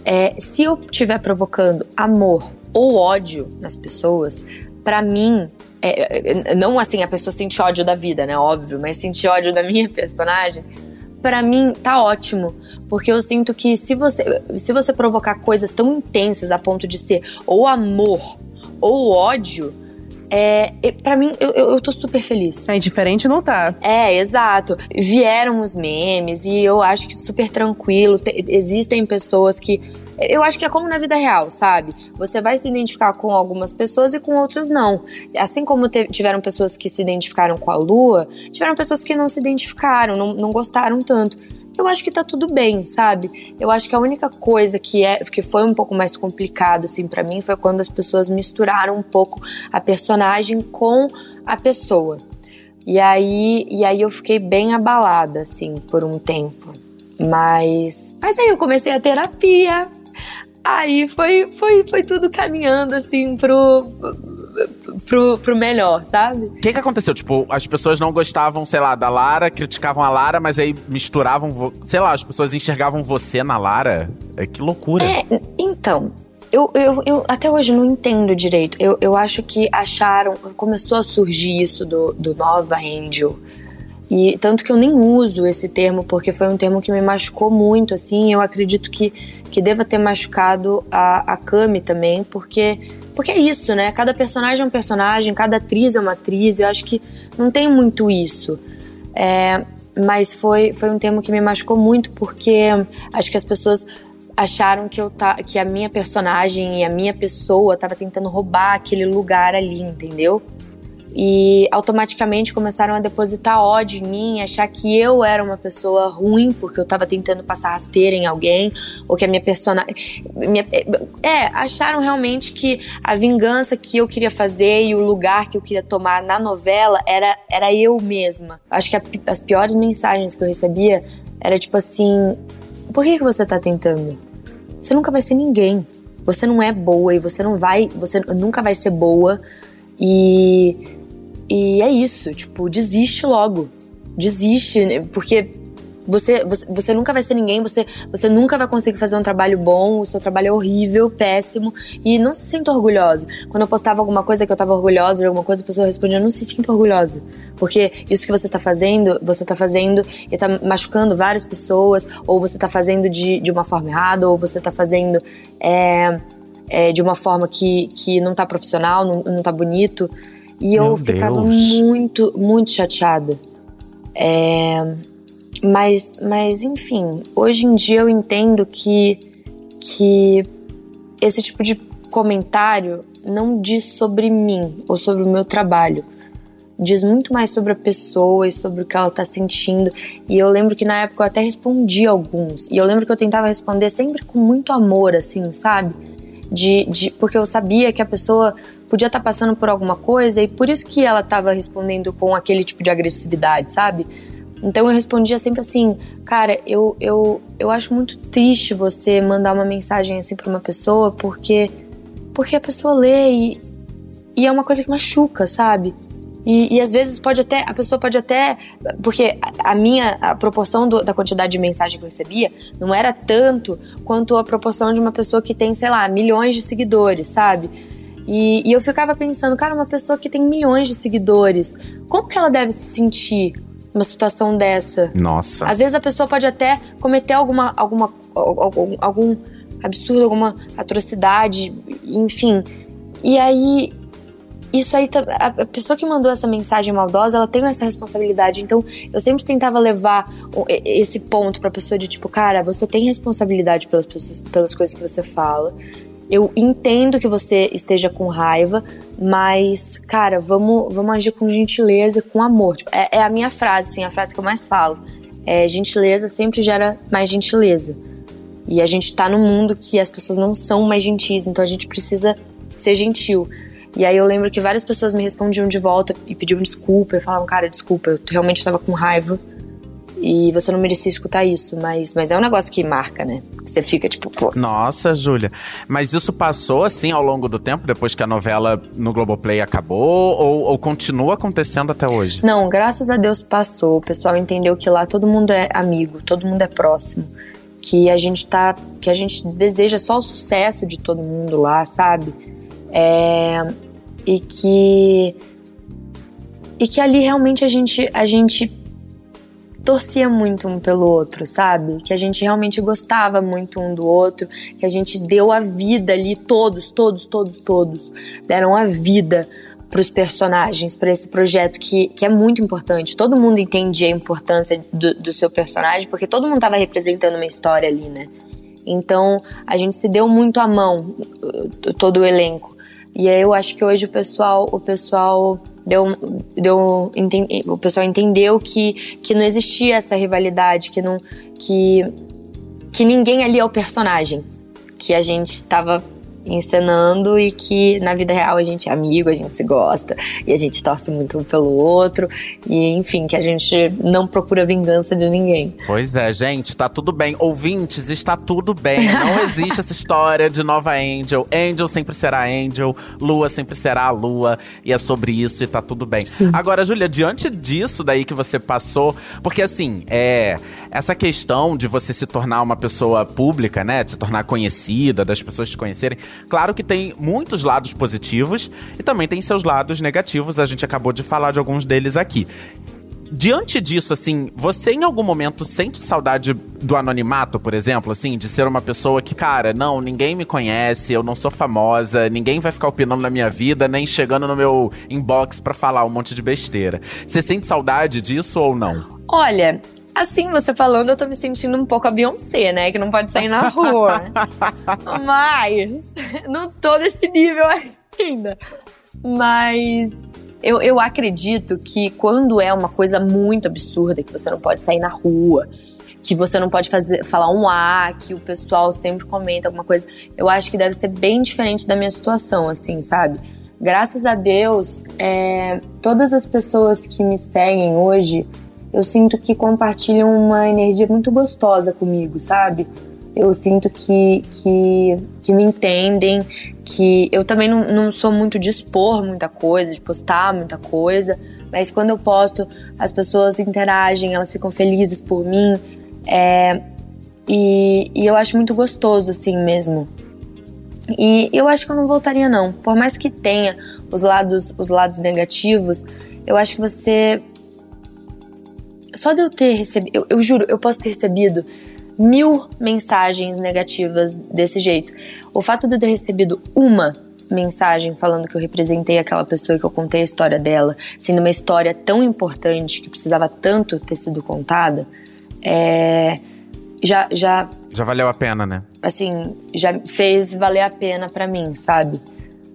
[SPEAKER 3] é, se eu estiver provocando amor ou ódio nas pessoas, para mim é, é, não assim a pessoa sente ódio da vida, né? Óbvio, mas sentir ódio da minha personagem, para mim tá ótimo. Porque eu sinto que se você, se você provocar coisas tão intensas a ponto de ser ou amor ou ódio, é, para mim, eu, eu, eu, tô super feliz.
[SPEAKER 2] É, diferente não tá.
[SPEAKER 3] É, exato. Vieram os memes e eu acho que super tranquilo. Te, existem pessoas que eu acho que é como na vida real, sabe? Você vai se identificar com algumas pessoas e com outras não. Assim como tiveram pessoas que se identificaram com a lua, tiveram pessoas que não se identificaram, não, não gostaram tanto. Eu acho que tá tudo bem, sabe? Eu acho que a única coisa que é que foi um pouco mais complicado assim para mim foi quando as pessoas misturaram um pouco a personagem com a pessoa. E aí, e aí eu fiquei bem abalada assim por um tempo. Mas, mas aí eu comecei a terapia. Aí foi, foi, foi tudo caminhando assim pro, pro, pro melhor, sabe?
[SPEAKER 1] O que, que aconteceu? Tipo, as pessoas não gostavam, sei lá, da Lara, criticavam a Lara, mas aí misturavam, sei lá, as pessoas enxergavam você na Lara. É que loucura.
[SPEAKER 3] É, então. Eu, eu, eu até hoje não entendo direito. Eu, eu acho que acharam. Começou a surgir isso do, do Nova Angel e tanto que eu nem uso esse termo porque foi um termo que me machucou muito, assim. Eu acredito que, que deva ter machucado a, a Cami também, porque porque é isso, né? Cada personagem é um personagem, cada atriz é uma atriz. Eu acho que não tem muito isso. É, mas foi, foi um termo que me machucou muito porque acho que as pessoas acharam que eu tá, que a minha personagem e a minha pessoa tava tentando roubar aquele lugar ali, entendeu? E automaticamente começaram a depositar ódio em mim, achar que eu era uma pessoa ruim porque eu tava tentando passar rasteira em alguém, ou que a minha personagem. Minha, é, acharam realmente que a vingança que eu queria fazer e o lugar que eu queria tomar na novela era, era eu mesma. Acho que a, as piores mensagens que eu recebia era tipo assim: por que, que você tá tentando? Você nunca vai ser ninguém. Você não é boa e você não vai. Você nunca vai ser boa. E e é isso, tipo, desiste logo. Desiste, né? porque você, você, você nunca vai ser ninguém, você, você nunca vai conseguir fazer um trabalho bom, o seu trabalho é horrível, péssimo, e não se sinta orgulhosa. Quando eu postava alguma coisa que eu tava orgulhosa de alguma coisa, a pessoa respondia, não se sinta orgulhosa. Porque isso que você tá fazendo, você tá fazendo e tá machucando várias pessoas, ou você tá fazendo de, de uma forma errada, ou você tá fazendo é, é, de uma forma que, que não tá profissional, não, não tá bonito. E Meu eu ficava Deus. muito, muito chateada. É, mas, mas, enfim, hoje em dia eu entendo que, que esse tipo de comentário não diz sobre mim ou sobre o meu trabalho. Diz muito mais sobre a pessoa e sobre o que ela tá sentindo. E eu lembro que na época eu até respondi alguns. E eu lembro que eu tentava responder sempre com muito amor, assim, sabe? De, de, porque eu sabia que a pessoa podia estar tá passando por alguma coisa e por isso que ela estava respondendo com aquele tipo de agressividade, sabe? Então eu respondia sempre assim, cara, eu, eu, eu acho muito triste você mandar uma mensagem assim para uma pessoa porque porque a pessoa lê e, e é uma coisa que machuca, sabe? E, e, às vezes pode até, a pessoa pode até, porque a, minha, a proporção do, da quantidade de mensagem que eu recebia não era tanto quanto a proporção de uma pessoa que tem, sei lá, milhões de seguidores, sabe? E, e, eu ficava pensando, cara, uma pessoa que tem milhões de seguidores, como que ela deve se sentir numa situação dessa?
[SPEAKER 1] Nossa.
[SPEAKER 3] Às vezes a pessoa pode até cometer alguma, alguma algum, algum absurdo, alguma atrocidade, enfim. E aí isso aí, a pessoa que mandou essa mensagem maldosa, ela tem essa responsabilidade. Então, eu sempre tentava levar esse ponto pra pessoa de tipo, cara, você tem responsabilidade pelas, pelas coisas que você fala. Eu entendo que você esteja com raiva, mas, cara, vamos, vamos agir com gentileza, com amor. Tipo, é, é, a minha frase, assim, a frase que eu mais falo. É, gentileza sempre gera mais gentileza. E a gente tá num mundo que as pessoas não são mais gentis, então a gente precisa ser gentil. E aí eu lembro que várias pessoas me respondiam de volta e pediam desculpa, e falavam, cara, desculpa, eu realmente estava com raiva e você não merecia escutar isso, mas, mas é um negócio que marca, né? Você fica tipo, pô.
[SPEAKER 1] Nossa, Júlia. Mas isso passou assim ao longo do tempo, depois que a novela no Globoplay acabou, ou, ou continua acontecendo até hoje?
[SPEAKER 3] Não, graças a Deus passou. O pessoal entendeu que lá todo mundo é amigo, todo mundo é próximo. Que a gente tá. Que a gente deseja só o sucesso de todo mundo lá, sabe? É, e que. E que ali realmente a gente, a gente torcia muito um pelo outro, sabe? Que a gente realmente gostava muito um do outro, que a gente deu a vida ali, todos, todos, todos, todos deram a vida para os personagens, para esse projeto que, que é muito importante. Todo mundo entendia a importância do, do seu personagem, porque todo mundo estava representando uma história ali, né? Então a gente se deu muito a mão, todo o elenco. E aí eu acho que hoje o pessoal, o pessoal deu, deu o pessoal entendeu que, que não existia essa rivalidade, que não que que ninguém ali é o personagem, que a gente estava encenando e que na vida real a gente é amigo, a gente se gosta e a gente torce muito um pelo outro e enfim, que a gente não procura vingança de ninguém.
[SPEAKER 1] Pois é, gente, tá tudo bem. Ouvintes, está tudo bem. Não [LAUGHS] existe essa história de nova Angel. Angel sempre será Angel, Lua sempre será a Lua e é sobre isso e tá tudo bem. Sim. Agora, Júlia, diante disso daí que você passou, porque assim, é essa questão de você se tornar uma pessoa pública, né, de se tornar conhecida, das pessoas te conhecerem, Claro que tem muitos lados positivos e também tem seus lados negativos, a gente acabou de falar de alguns deles aqui. diante disso, assim, você em algum momento sente saudade do anonimato, por exemplo, assim, de ser uma pessoa que, cara, não, ninguém me conhece, eu não sou famosa, ninguém vai ficar opinando na minha vida, nem chegando no meu inbox para falar um monte de besteira. Você sente saudade disso ou não?
[SPEAKER 3] Olha, Assim, você falando, eu tô me sentindo um pouco a Beyoncé, né? Que não pode sair na rua. [LAUGHS] Mas, não tô nesse nível ainda. Mas eu, eu acredito que quando é uma coisa muito absurda, que você não pode sair na rua, que você não pode fazer, falar um A, que o pessoal sempre comenta alguma coisa, eu acho que deve ser bem diferente da minha situação, assim, sabe? Graças a Deus, é, todas as pessoas que me seguem hoje, eu sinto que compartilham uma energia muito gostosa comigo, sabe? Eu sinto que, que, que me entendem, que eu também não, não sou muito de expor muita coisa, de postar muita coisa, mas quando eu posto, as pessoas interagem, elas ficam felizes por mim. É, e, e eu acho muito gostoso, assim mesmo. E eu acho que eu não voltaria, não. Por mais que tenha os lados, os lados negativos, eu acho que você. Só de eu ter recebido. Eu, eu juro, eu posso ter recebido mil mensagens negativas desse jeito. O fato de eu ter recebido uma mensagem falando que eu representei aquela pessoa e que eu contei a história dela, sendo uma história tão importante que precisava tanto ter sido contada, é, já, já.
[SPEAKER 1] Já valeu a pena, né?
[SPEAKER 3] Assim, já fez valer a pena para mim, sabe?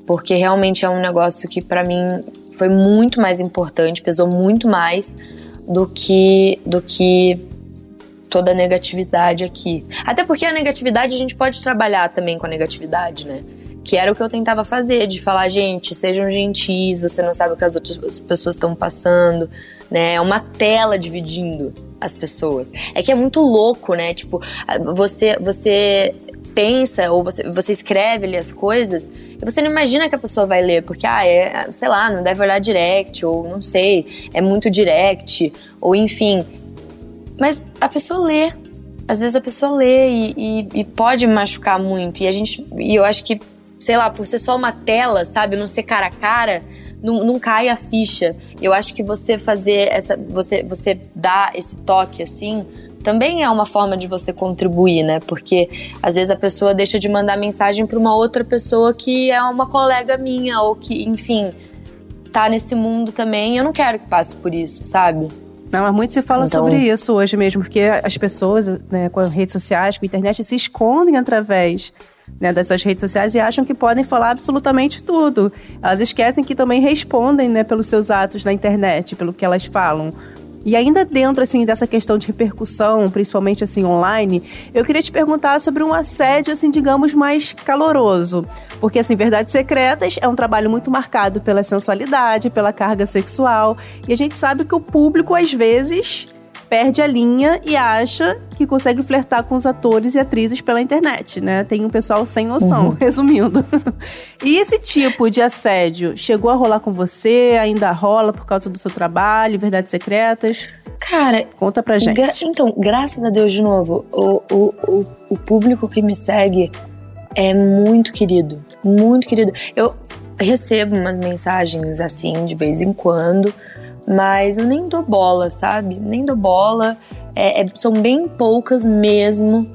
[SPEAKER 3] Porque realmente é um negócio que para mim foi muito mais importante, pesou muito mais do que do que toda a negatividade aqui. Até porque a negatividade a gente pode trabalhar também com a negatividade, né? Que era o que eu tentava fazer, de falar, gente, sejam gentis, você não sabe o que as outras pessoas estão passando, né? É uma tela dividindo as pessoas. É que é muito louco, né? Tipo, você, você pensa ou você, você escreve ali as coisas e você não imagina que a pessoa vai ler, porque, ah, é, sei lá, não deve olhar direct, ou não sei, é muito direct, ou enfim. Mas a pessoa lê. Às vezes a pessoa lê e, e, e pode machucar muito. E a gente. E eu acho que, sei lá, por ser só uma tela, sabe? Não ser cara a cara, não, não cai a ficha. Eu acho que você fazer essa. Você, você dar esse toque assim também é uma forma de você contribuir, né? Porque às vezes a pessoa deixa de mandar mensagem para uma outra pessoa que é uma colega minha ou que, enfim, tá nesse mundo também. Eu não quero que passe por isso, sabe?
[SPEAKER 2] Não, mas muito se fala então... sobre isso hoje mesmo, porque as pessoas, né, com as redes sociais, com a internet, se escondem através né, das suas redes sociais e acham que podem falar absolutamente tudo. Elas esquecem que também respondem né, pelos seus atos na internet, pelo que elas falam. E ainda dentro assim dessa questão de repercussão, principalmente assim online, eu queria te perguntar sobre um assédio assim, digamos, mais caloroso. Porque assim, Verdades Secretas é um trabalho muito marcado pela sensualidade, pela carga sexual, e a gente sabe que o público às vezes perde a linha e acha que consegue flertar com os atores e atrizes pela internet, né? Tem um pessoal sem noção, uhum. [LAUGHS] resumindo. e esse tipo de assédio chegou a rolar com você? Ainda rola por causa do seu trabalho, verdades secretas?
[SPEAKER 3] Cara,
[SPEAKER 2] conta pra gente.
[SPEAKER 3] Gra então, graças a Deus de novo, o, o, o, o público que me segue é muito querido, muito querido. Eu recebo umas mensagens assim de vez em quando mas eu nem dou bola, sabe? Nem dou bola. É, é, são bem poucas mesmo.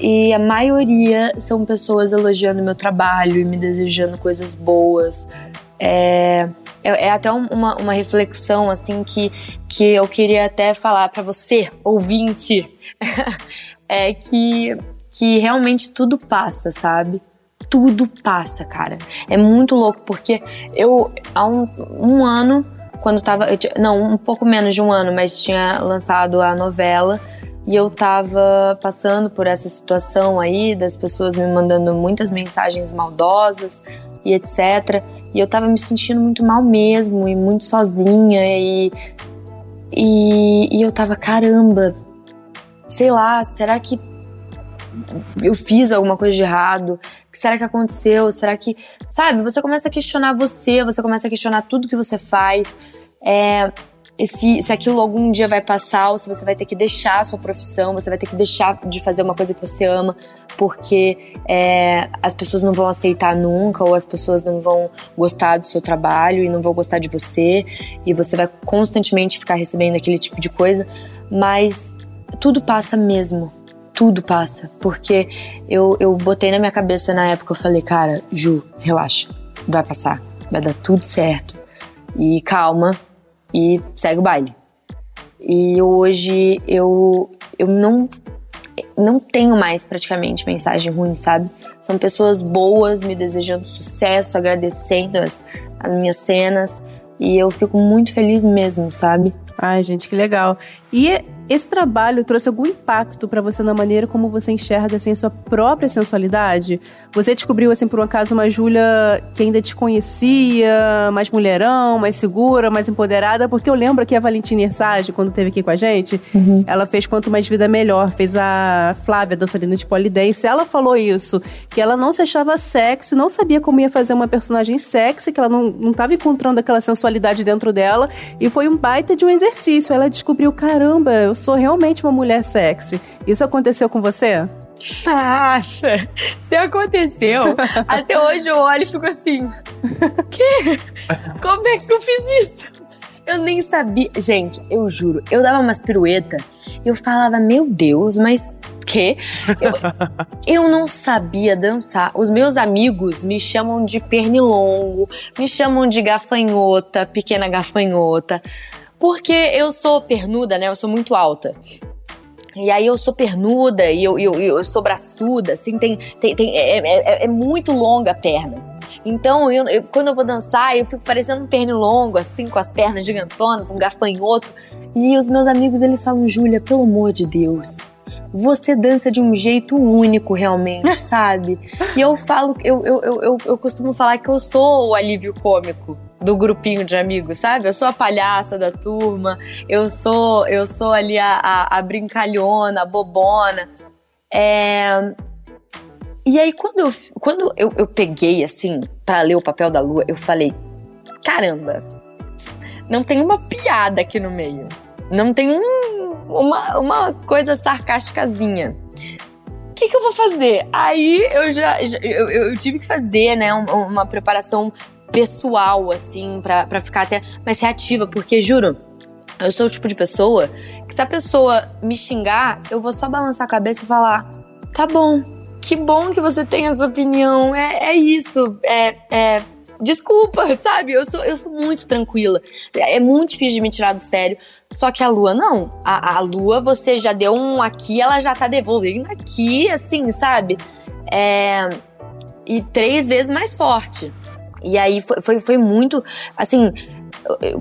[SPEAKER 3] E a maioria são pessoas elogiando meu trabalho e me desejando coisas boas. É, é, é até uma, uma reflexão assim que, que eu queria até falar para você, ouvinte, [LAUGHS] é que, que realmente tudo passa, sabe? Tudo passa, cara. É muito louco, porque eu, há um, um ano, quando tava. Eu, não, um pouco menos de um ano, mas tinha lançado a novela. E eu tava passando por essa situação aí, das pessoas me mandando muitas mensagens maldosas e etc. E eu tava me sentindo muito mal mesmo, e muito sozinha, e. E, e eu tava, caramba, sei lá, será que eu fiz alguma coisa de errado? Será que aconteceu? Será que. Sabe, você começa a questionar você, você começa a questionar tudo que você faz. É, se, se aquilo algum dia vai passar ou se você vai ter que deixar a sua profissão, você vai ter que deixar de fazer uma coisa que você ama porque é, as pessoas não vão aceitar nunca ou as pessoas não vão gostar do seu trabalho e não vão gostar de você e você vai constantemente ficar recebendo aquele tipo de coisa, mas tudo passa mesmo. Tudo passa. Porque eu, eu botei na minha cabeça na época, eu falei, cara, Ju, relaxa, vai passar, vai dar tudo certo. E calma, e segue o baile. E hoje eu, eu não, não tenho mais praticamente mensagem ruim, sabe? São pessoas boas me desejando sucesso, agradecendo as, as minhas cenas. E eu fico muito feliz mesmo, sabe?
[SPEAKER 2] Ai, gente, que legal. E esse trabalho trouxe algum impacto para você na maneira como você enxerga assim, a sua própria sensualidade? Você descobriu, assim, por um acaso, uma Júlia que ainda te conhecia, mais mulherão, mais segura, mais empoderada? Porque eu lembro que a Valentina Ersage, quando esteve aqui com a gente, uhum. ela fez Quanto Mais Vida Melhor, fez a Flávia, dançarina de polidense. Ela falou isso, que ela não se achava sexy, não sabia como ia fazer uma personagem sexy, que ela não estava encontrando aquela sensualidade dentro dela. E foi um baita de um exercício. Ela descobriu, caramba, eu sou realmente uma mulher sexy. Isso aconteceu com você?
[SPEAKER 3] Nossa, se aconteceu, [LAUGHS] até hoje eu olho e fico assim: que? Como é que eu fiz isso? Eu nem sabia. Gente, eu juro, eu dava umas piruetas e eu falava: Meu Deus, mas que? Eu, eu não sabia dançar. Os meus amigos me chamam de pernilongo, me chamam de gafanhota, pequena gafanhota. Porque eu sou pernuda, né? Eu sou muito alta. E aí eu sou pernuda e eu, eu, eu sou braçuda, assim, tem, tem, tem é, é, é, muito longa a perna. Então, eu, eu, quando eu vou dançar, eu fico parecendo um pernilongo, assim, com as pernas gigantonas, um gafanhoto. E os meus amigos, eles falam, Júlia, pelo amor de Deus, você dança de um jeito único, realmente, [LAUGHS] sabe? E eu falo, eu, eu, eu, eu, costumo falar que eu sou o alívio cômico do grupinho de amigos, sabe? Eu sou a palhaça da turma, eu sou eu sou ali a, a, a brincalhona, a bobona. É... E aí, quando eu, quando eu, eu peguei, assim, para ler o papel da lua, eu falei: caramba, não tem uma piada aqui no meio. Não tem um, uma, uma coisa sarcásticazinha. O que, que eu vou fazer? Aí eu já, já eu, eu, tive que fazer, né, uma, uma preparação pessoal, assim, pra ficar até mais reativa, porque juro, eu sou o tipo de pessoa que se a pessoa me xingar, eu vou só balançar a cabeça e falar: tá bom, que bom que você tem essa opinião, é, é isso, é, é. Desculpa, [LAUGHS] sabe? Eu sou, eu sou muito tranquila. É muito difícil de me tirar do sério. Só que a lua não. A, a lua, você já deu um aqui, ela já tá devolvendo aqui, assim, sabe? É. E três vezes mais forte. E aí foi, foi, foi muito. Assim,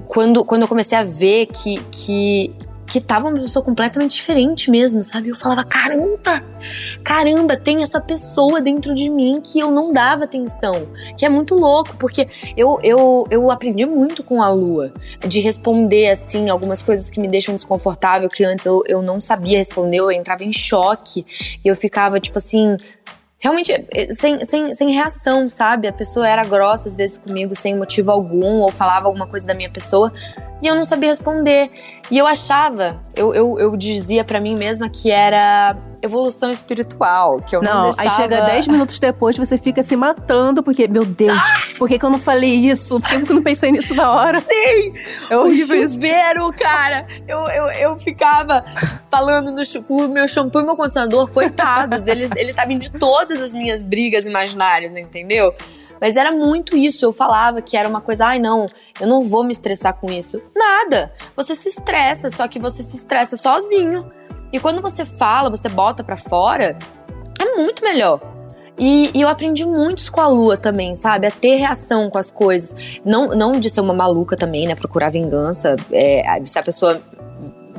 [SPEAKER 3] quando, quando eu comecei a ver que, que, que tava uma pessoa completamente diferente mesmo, sabe? Eu falava, caramba, caramba, tem essa pessoa dentro de mim que eu não dava atenção. Que é muito louco, porque eu, eu, eu aprendi muito com a lua, de responder, assim, algumas coisas que me deixam desconfortável, que antes eu, eu não sabia responder, eu entrava em choque, e eu ficava, tipo assim, realmente eh, sem, sem, sem reação, sabe? A pessoa era grossa às vezes comigo sem motivo algum, ou falava alguma coisa da minha pessoa e eu não sabia responder. E eu achava, eu, eu, eu dizia para mim mesma que era evolução espiritual, que eu não, não deixava...
[SPEAKER 2] aí chega 10 minutos depois, você fica se matando, porque, meu Deus, ah! por que, que eu não falei isso? Por que eu não pensei nisso na hora?
[SPEAKER 3] Sim! É o chuveiro, isso. cara! Eu, eu, eu ficava falando no o meu shampoo e meu condicionador, coitados, eles, eles sabem de todas as minhas brigas imaginárias, entendeu? Mas era muito isso. Eu falava que era uma coisa, ai não, eu não vou me estressar com isso. Nada. Você se estressa, só que você se estressa sozinho. E quando você fala, você bota para fora, é muito melhor. E, e, eu aprendi muito com a lua também, sabe? A ter reação com as coisas. Não, não de ser uma maluca também, né? Procurar vingança. É, se a pessoa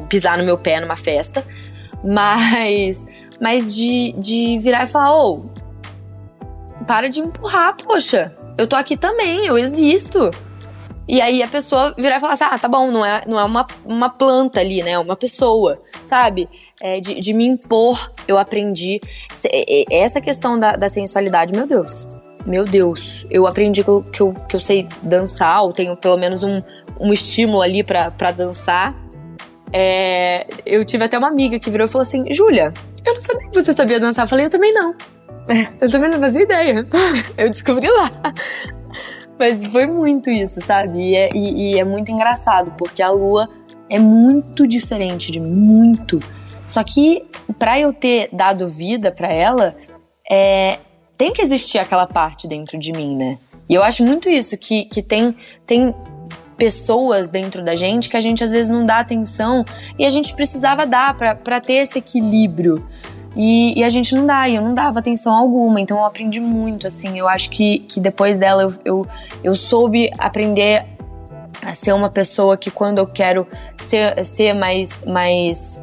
[SPEAKER 3] pisar no meu pé numa festa. Mas, mas de, de virar e falar: ô, oh, para de empurrar, poxa. Eu tô aqui também, eu existo. E aí a pessoa virar e falar assim: ah, tá bom, não é, não é uma, uma planta ali, né? É uma pessoa, sabe? É, de, de me impor, eu aprendi. Essa questão da, da sensualidade, meu Deus. meu Deus, eu aprendi que eu, que eu, que eu sei dançar, ou tenho pelo menos um, um estímulo ali pra dançar. É, eu tive até uma amiga que virou e falou assim: Júlia, eu não sabia que você sabia dançar. Eu falei, eu também não. [LAUGHS] Eu também não fazia ideia. Eu descobri lá. Mas foi muito isso, sabe? E é, e, e é muito engraçado, porque a lua é muito diferente de mim, muito. Só que para eu ter dado vida para ela, é, tem que existir aquela parte dentro de mim, né? E eu acho muito isso, que, que tem, tem pessoas dentro da gente que a gente às vezes não dá atenção e a gente precisava dar para ter esse equilíbrio. E, e, a gente não dá, e eu não dava atenção alguma, então eu aprendi muito, assim. Eu acho que, que depois dela eu, eu, eu soube aprender a ser uma pessoa que quando eu quero ser, ser mais, mais.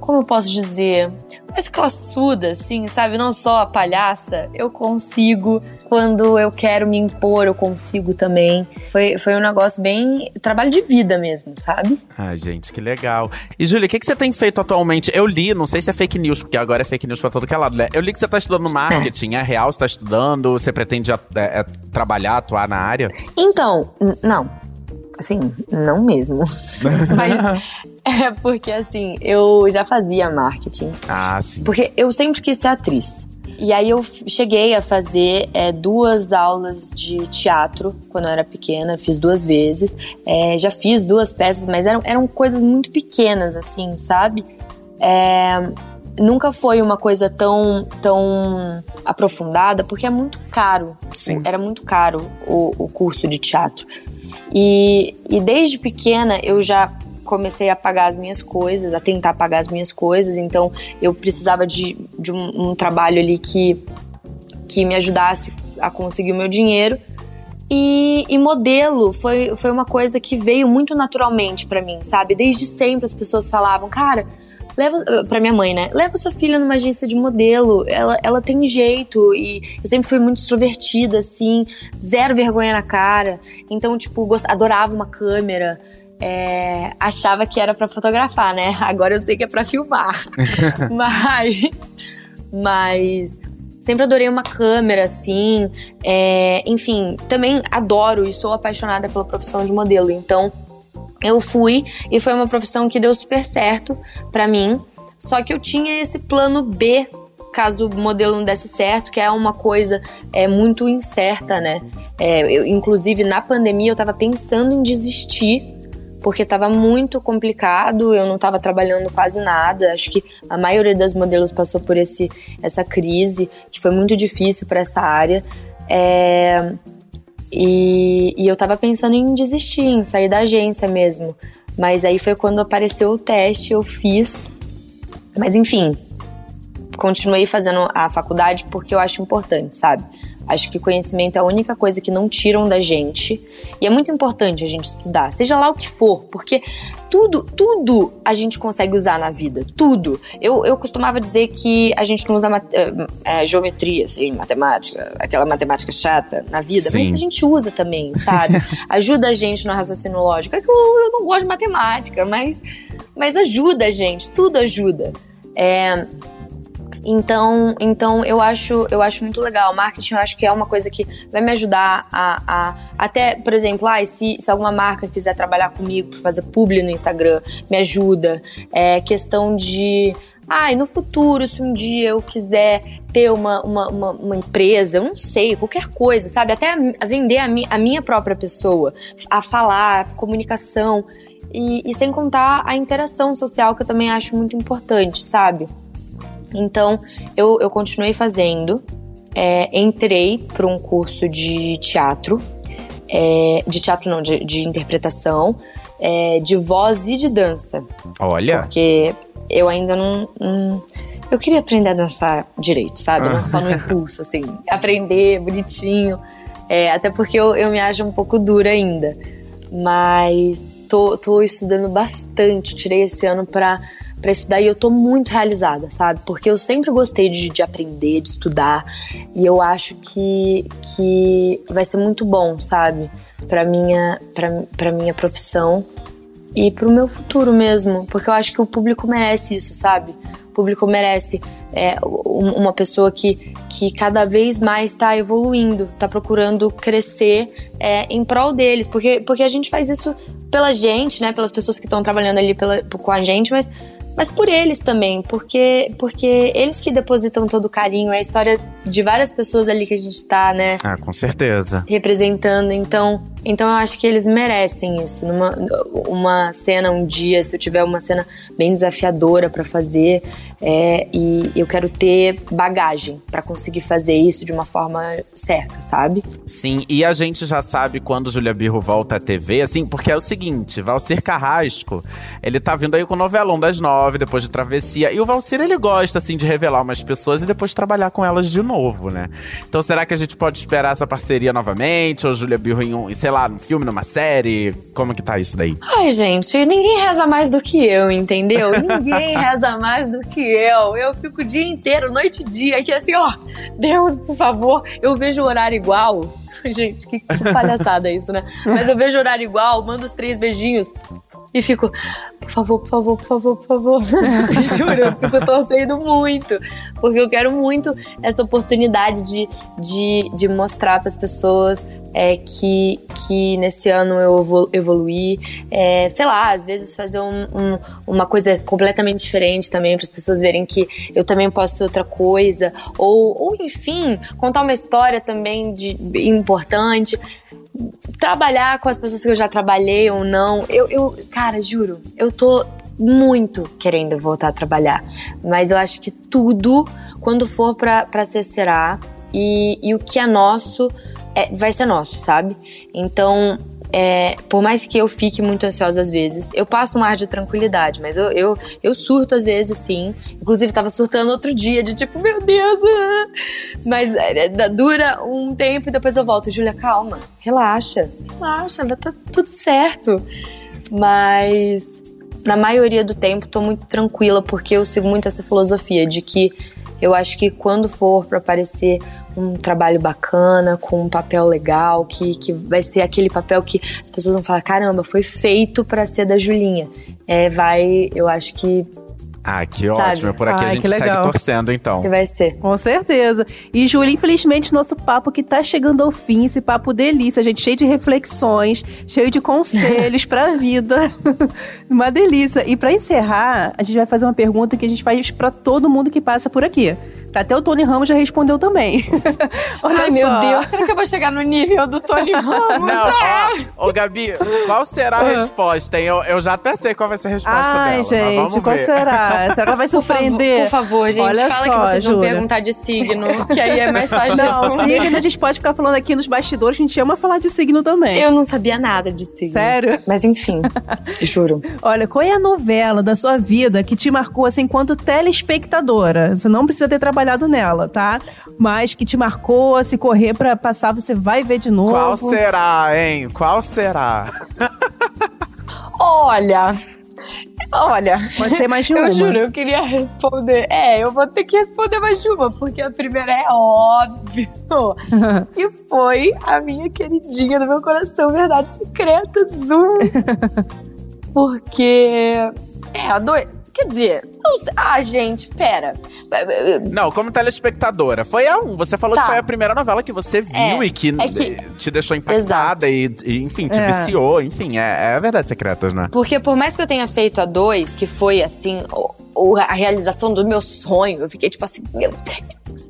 [SPEAKER 3] Como eu posso dizer? Mais classuda, assim, sabe? Não só a palhaça. Eu consigo. Quando eu quero me impor, eu consigo também. Foi, foi um negócio bem. trabalho de vida mesmo, sabe?
[SPEAKER 1] Ai, gente, que legal. E, Júlia, o que, que você tem feito atualmente? Eu li, não sei se é fake news, porque agora é fake news pra todo que é lado, né? Eu li que você tá estudando marketing. É, é real? Você tá estudando? Você pretende é, é, trabalhar, atuar na área?
[SPEAKER 3] Então, não. Assim, não mesmo. [LAUGHS] Mas é porque, assim, eu já fazia marketing.
[SPEAKER 1] Ah, sim.
[SPEAKER 3] Porque eu sempre quis ser atriz. E aí eu cheguei a fazer é, duas aulas de teatro quando eu era pequena, fiz duas vezes. É, já fiz duas peças, mas eram, eram coisas muito pequenas, assim, sabe? É, nunca foi uma coisa tão, tão aprofundada, porque é muito caro.
[SPEAKER 1] Sim.
[SPEAKER 3] Era muito caro o, o curso de teatro. E, e desde pequena eu já comecei a pagar as minhas coisas, a tentar pagar as minhas coisas, então eu precisava de, de um, um trabalho ali que, que me ajudasse a conseguir o meu dinheiro. E, e, modelo foi, foi uma coisa que veio muito naturalmente para mim, sabe? Desde sempre as pessoas falavam, cara, leva para minha mãe, né? Leva sua filha numa agência de modelo. Ela, ela tem jeito e eu sempre fui muito extrovertida assim, zero vergonha na cara. Então, tipo, gost... adorava uma câmera. É, achava que era para fotografar, né? [LAUGHS] Agora eu sei que é para filmar. [LAUGHS] mas mas sempre adorei uma câmera, assim. É, enfim, também adoro e sou apaixonada pela profissão de modelo. Então, eu fui e foi uma profissão que deu super certo para mim. Só que eu tinha esse plano B caso o modelo não desse certo, que é uma coisa é, muito incerta, né? É, eu, inclusive, na pandemia, eu tava pensando em desistir, porque tava muito complicado, eu não tava trabalhando quase nada. Acho que a maioria das modelos passou por esse, essa crise, que foi muito difícil para essa área. É, e, e eu tava pensando em desistir, em sair da agência mesmo. Mas aí foi quando apareceu o teste, eu fiz. Mas enfim, continuei fazendo a faculdade porque eu acho importante, sabe? Acho que conhecimento é a única coisa que não tiram da gente. E é muito importante a gente estudar, seja lá o que for, porque tudo, tudo a gente consegue usar na vida. Tudo. Eu, eu costumava dizer que a gente não usa é, geometria, assim, matemática, aquela matemática chata na vida, Sim. mas a gente usa também, sabe? [LAUGHS] ajuda a gente no raciocínio lógico. É que eu, eu não gosto de matemática, mas, mas ajuda a gente, tudo ajuda. É, então, então eu acho, eu acho muito legal. Marketing eu acho que é uma coisa que vai me ajudar a, a até, por exemplo, ah, se, se alguma marca quiser trabalhar comigo para fazer publi no Instagram, me ajuda. É questão de ah, e no futuro, se um dia eu quiser ter uma, uma, uma, uma, empresa, eu não sei, qualquer coisa, sabe? Até vender a, mi, a minha própria pessoa, a falar, a comunicação. E, e sem contar a interação social, que eu também acho muito importante, sabe? Então, eu, eu continuei fazendo, é, entrei para um curso de teatro, é, de teatro não, de, de interpretação, é, de voz e de dança.
[SPEAKER 1] Olha!
[SPEAKER 3] Porque eu ainda não, não eu queria aprender a dançar direito, sabe? Não só no ah. [LAUGHS] impulso, assim. Aprender bonitinho. É, até porque eu, eu me acho um pouco dura ainda. Mas tô, tô estudando bastante. Tirei esse ano pra para estudar e eu tô muito realizada, sabe? Porque eu sempre gostei de, de aprender, de estudar e eu acho que, que vai ser muito bom, sabe? Para minha, pra, minha profissão e pro meu futuro mesmo, porque eu acho que o público merece isso, sabe? O público merece é, uma pessoa que, que cada vez mais está evoluindo, está procurando crescer é, em prol deles, porque, porque a gente faz isso pela gente, né, pelas pessoas que estão trabalhando ali pela, com a gente, mas mas por eles também, porque porque eles que depositam todo o carinho, é a história de várias pessoas ali que a gente tá, né?
[SPEAKER 1] Ah, com certeza.
[SPEAKER 3] Representando, então, então eu acho que eles merecem isso. Numa uma cena um dia, se eu tiver uma cena bem desafiadora para fazer, é, e eu quero ter bagagem para conseguir fazer isso de uma forma certa, sabe?
[SPEAKER 1] Sim, e a gente já sabe quando Julia Birro volta à TV, assim, porque é o seguinte, Valcir Carrasco, ele tá vindo aí com o novelão das nove, depois de Travessia, e o Valcir, ele gosta, assim, de revelar umas pessoas e depois trabalhar com elas de novo, né? Então será que a gente pode esperar essa parceria novamente, ou Julia Birro em um, sei lá, num filme, numa série? Como que tá isso daí?
[SPEAKER 3] Ai, gente, ninguém reza mais do que eu, entendeu? [LAUGHS] ninguém reza mais do que eu. Eu fico o dia inteiro, noite e dia, aqui assim, ó, Deus, por favor, eu vejo o horário igual. [LAUGHS] Gente, que, que palhaçada isso, né? [LAUGHS] Mas eu vejo o horário igual, mando os três beijinhos e fico, por favor, por favor, por favor, por favor. [LAUGHS] Juro, eu fico torcendo muito, porque eu quero muito essa oportunidade de, de, de mostrar para as pessoas é, que, que nesse ano eu evoluí. É, sei lá, às vezes fazer um, um, uma coisa completamente diferente também, para as pessoas verem que eu também posso ser outra coisa. Ou, ou enfim, contar uma história também de, importante trabalhar com as pessoas que eu já trabalhei ou não. Eu, eu, cara, juro, eu tô muito querendo voltar a trabalhar. Mas eu acho que tudo, quando for pra, pra ser, será. E, e o que é nosso, é, vai ser nosso, sabe? Então, é, por mais que eu fique muito ansiosa às vezes, eu passo um ar de tranquilidade, mas eu, eu, eu surto às vezes, sim. Inclusive, tava surtando outro dia, de tipo, meu Deus! Mas é, é dura um tempo e depois eu volto. Júlia, calma, relaxa, relaxa, vai tá tudo certo. Mas na maioria do tempo tô muito tranquila, porque eu sigo muito essa filosofia de que eu acho que quando for para aparecer um trabalho bacana, com um papel legal, que, que vai ser aquele papel que as pessoas vão falar: caramba, foi feito para ser da Julinha. É, vai, eu acho que
[SPEAKER 1] ah, que Sabe? ótimo. Por aqui Ai, a gente segue torcendo, então.
[SPEAKER 3] Que vai ser.
[SPEAKER 2] Com certeza. E, Júlia, infelizmente, nosso papo que tá chegando ao fim, esse papo delícia, gente, cheio de reflexões, cheio de conselhos pra vida. [LAUGHS] uma delícia. E para encerrar, a gente vai fazer uma pergunta que a gente faz para todo mundo que passa por aqui. Até o Tony Ramos já respondeu também. [LAUGHS]
[SPEAKER 3] Ai, só. meu Deus, será que eu vou chegar no nível do Tony [LAUGHS] Ramos? Não,
[SPEAKER 1] ó, ô, Gabi, qual será a resposta, hein? Eu, eu já até sei qual vai ser a resposta
[SPEAKER 2] Ai,
[SPEAKER 1] dela.
[SPEAKER 2] gente, qual
[SPEAKER 1] ver.
[SPEAKER 2] será? Será que ela vai surpreender?
[SPEAKER 3] Por favor, por favor gente, Olha fala só, que vocês vão perguntar de signo, que aí é mais fácil
[SPEAKER 2] Não, signo a gente pode ficar falando aqui nos bastidores, a gente ama falar de signo também.
[SPEAKER 3] Eu não sabia nada de signo.
[SPEAKER 2] Sério?
[SPEAKER 3] Mas enfim, [LAUGHS] juro.
[SPEAKER 2] Olha, qual é a novela da sua vida que te marcou assim enquanto telespectadora? Você não precisa ter trabalhado trabalhado nela, tá? Mas que te marcou, se correr para passar, você vai ver de novo.
[SPEAKER 1] Qual será, hein? Qual será?
[SPEAKER 3] Olha, Olha,
[SPEAKER 2] pode ser mais de [LAUGHS] uma.
[SPEAKER 3] Eu juro, eu queria responder. É, eu vou ter que responder mais de uma, porque a primeira é óbvio. [LAUGHS] e foi a minha queridinha do meu coração, Verdade Secreta, Zoom. [LAUGHS] porque. É, a dois. Quer dizer, não sei. Ah, gente, pera.
[SPEAKER 1] Não, como telespectadora, foi a um. Você falou tá. que foi a primeira novela que você viu é, e que, é que, te deixou impactada e, e, enfim, te é. viciou. Enfim, é, é verdade secretas, né?
[SPEAKER 3] Porque por mais que eu tenha feito a dois, que foi assim, o, a realização do meu sonho, eu fiquei tipo assim, meu Deus.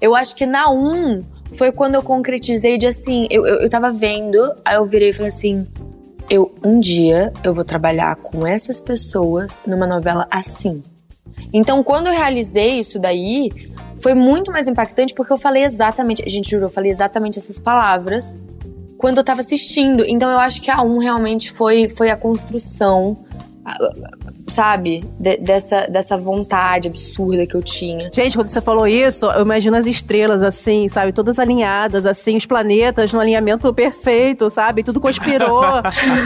[SPEAKER 3] Eu acho que na um foi quando eu concretizei de assim, eu, eu, eu tava vendo, aí eu virei e falei assim eu um dia eu vou trabalhar com essas pessoas numa novela assim. Então, quando eu realizei isso daí, foi muito mais impactante porque eu falei exatamente, a gente jurou, eu falei exatamente essas palavras quando eu tava assistindo. Então, eu acho que a um realmente foi foi a construção sabe? De, dessa, dessa vontade absurda que eu tinha.
[SPEAKER 2] Gente, quando você falou isso, eu imagino as estrelas assim, sabe? Todas alinhadas, assim, os planetas no alinhamento perfeito, sabe? Tudo conspirou.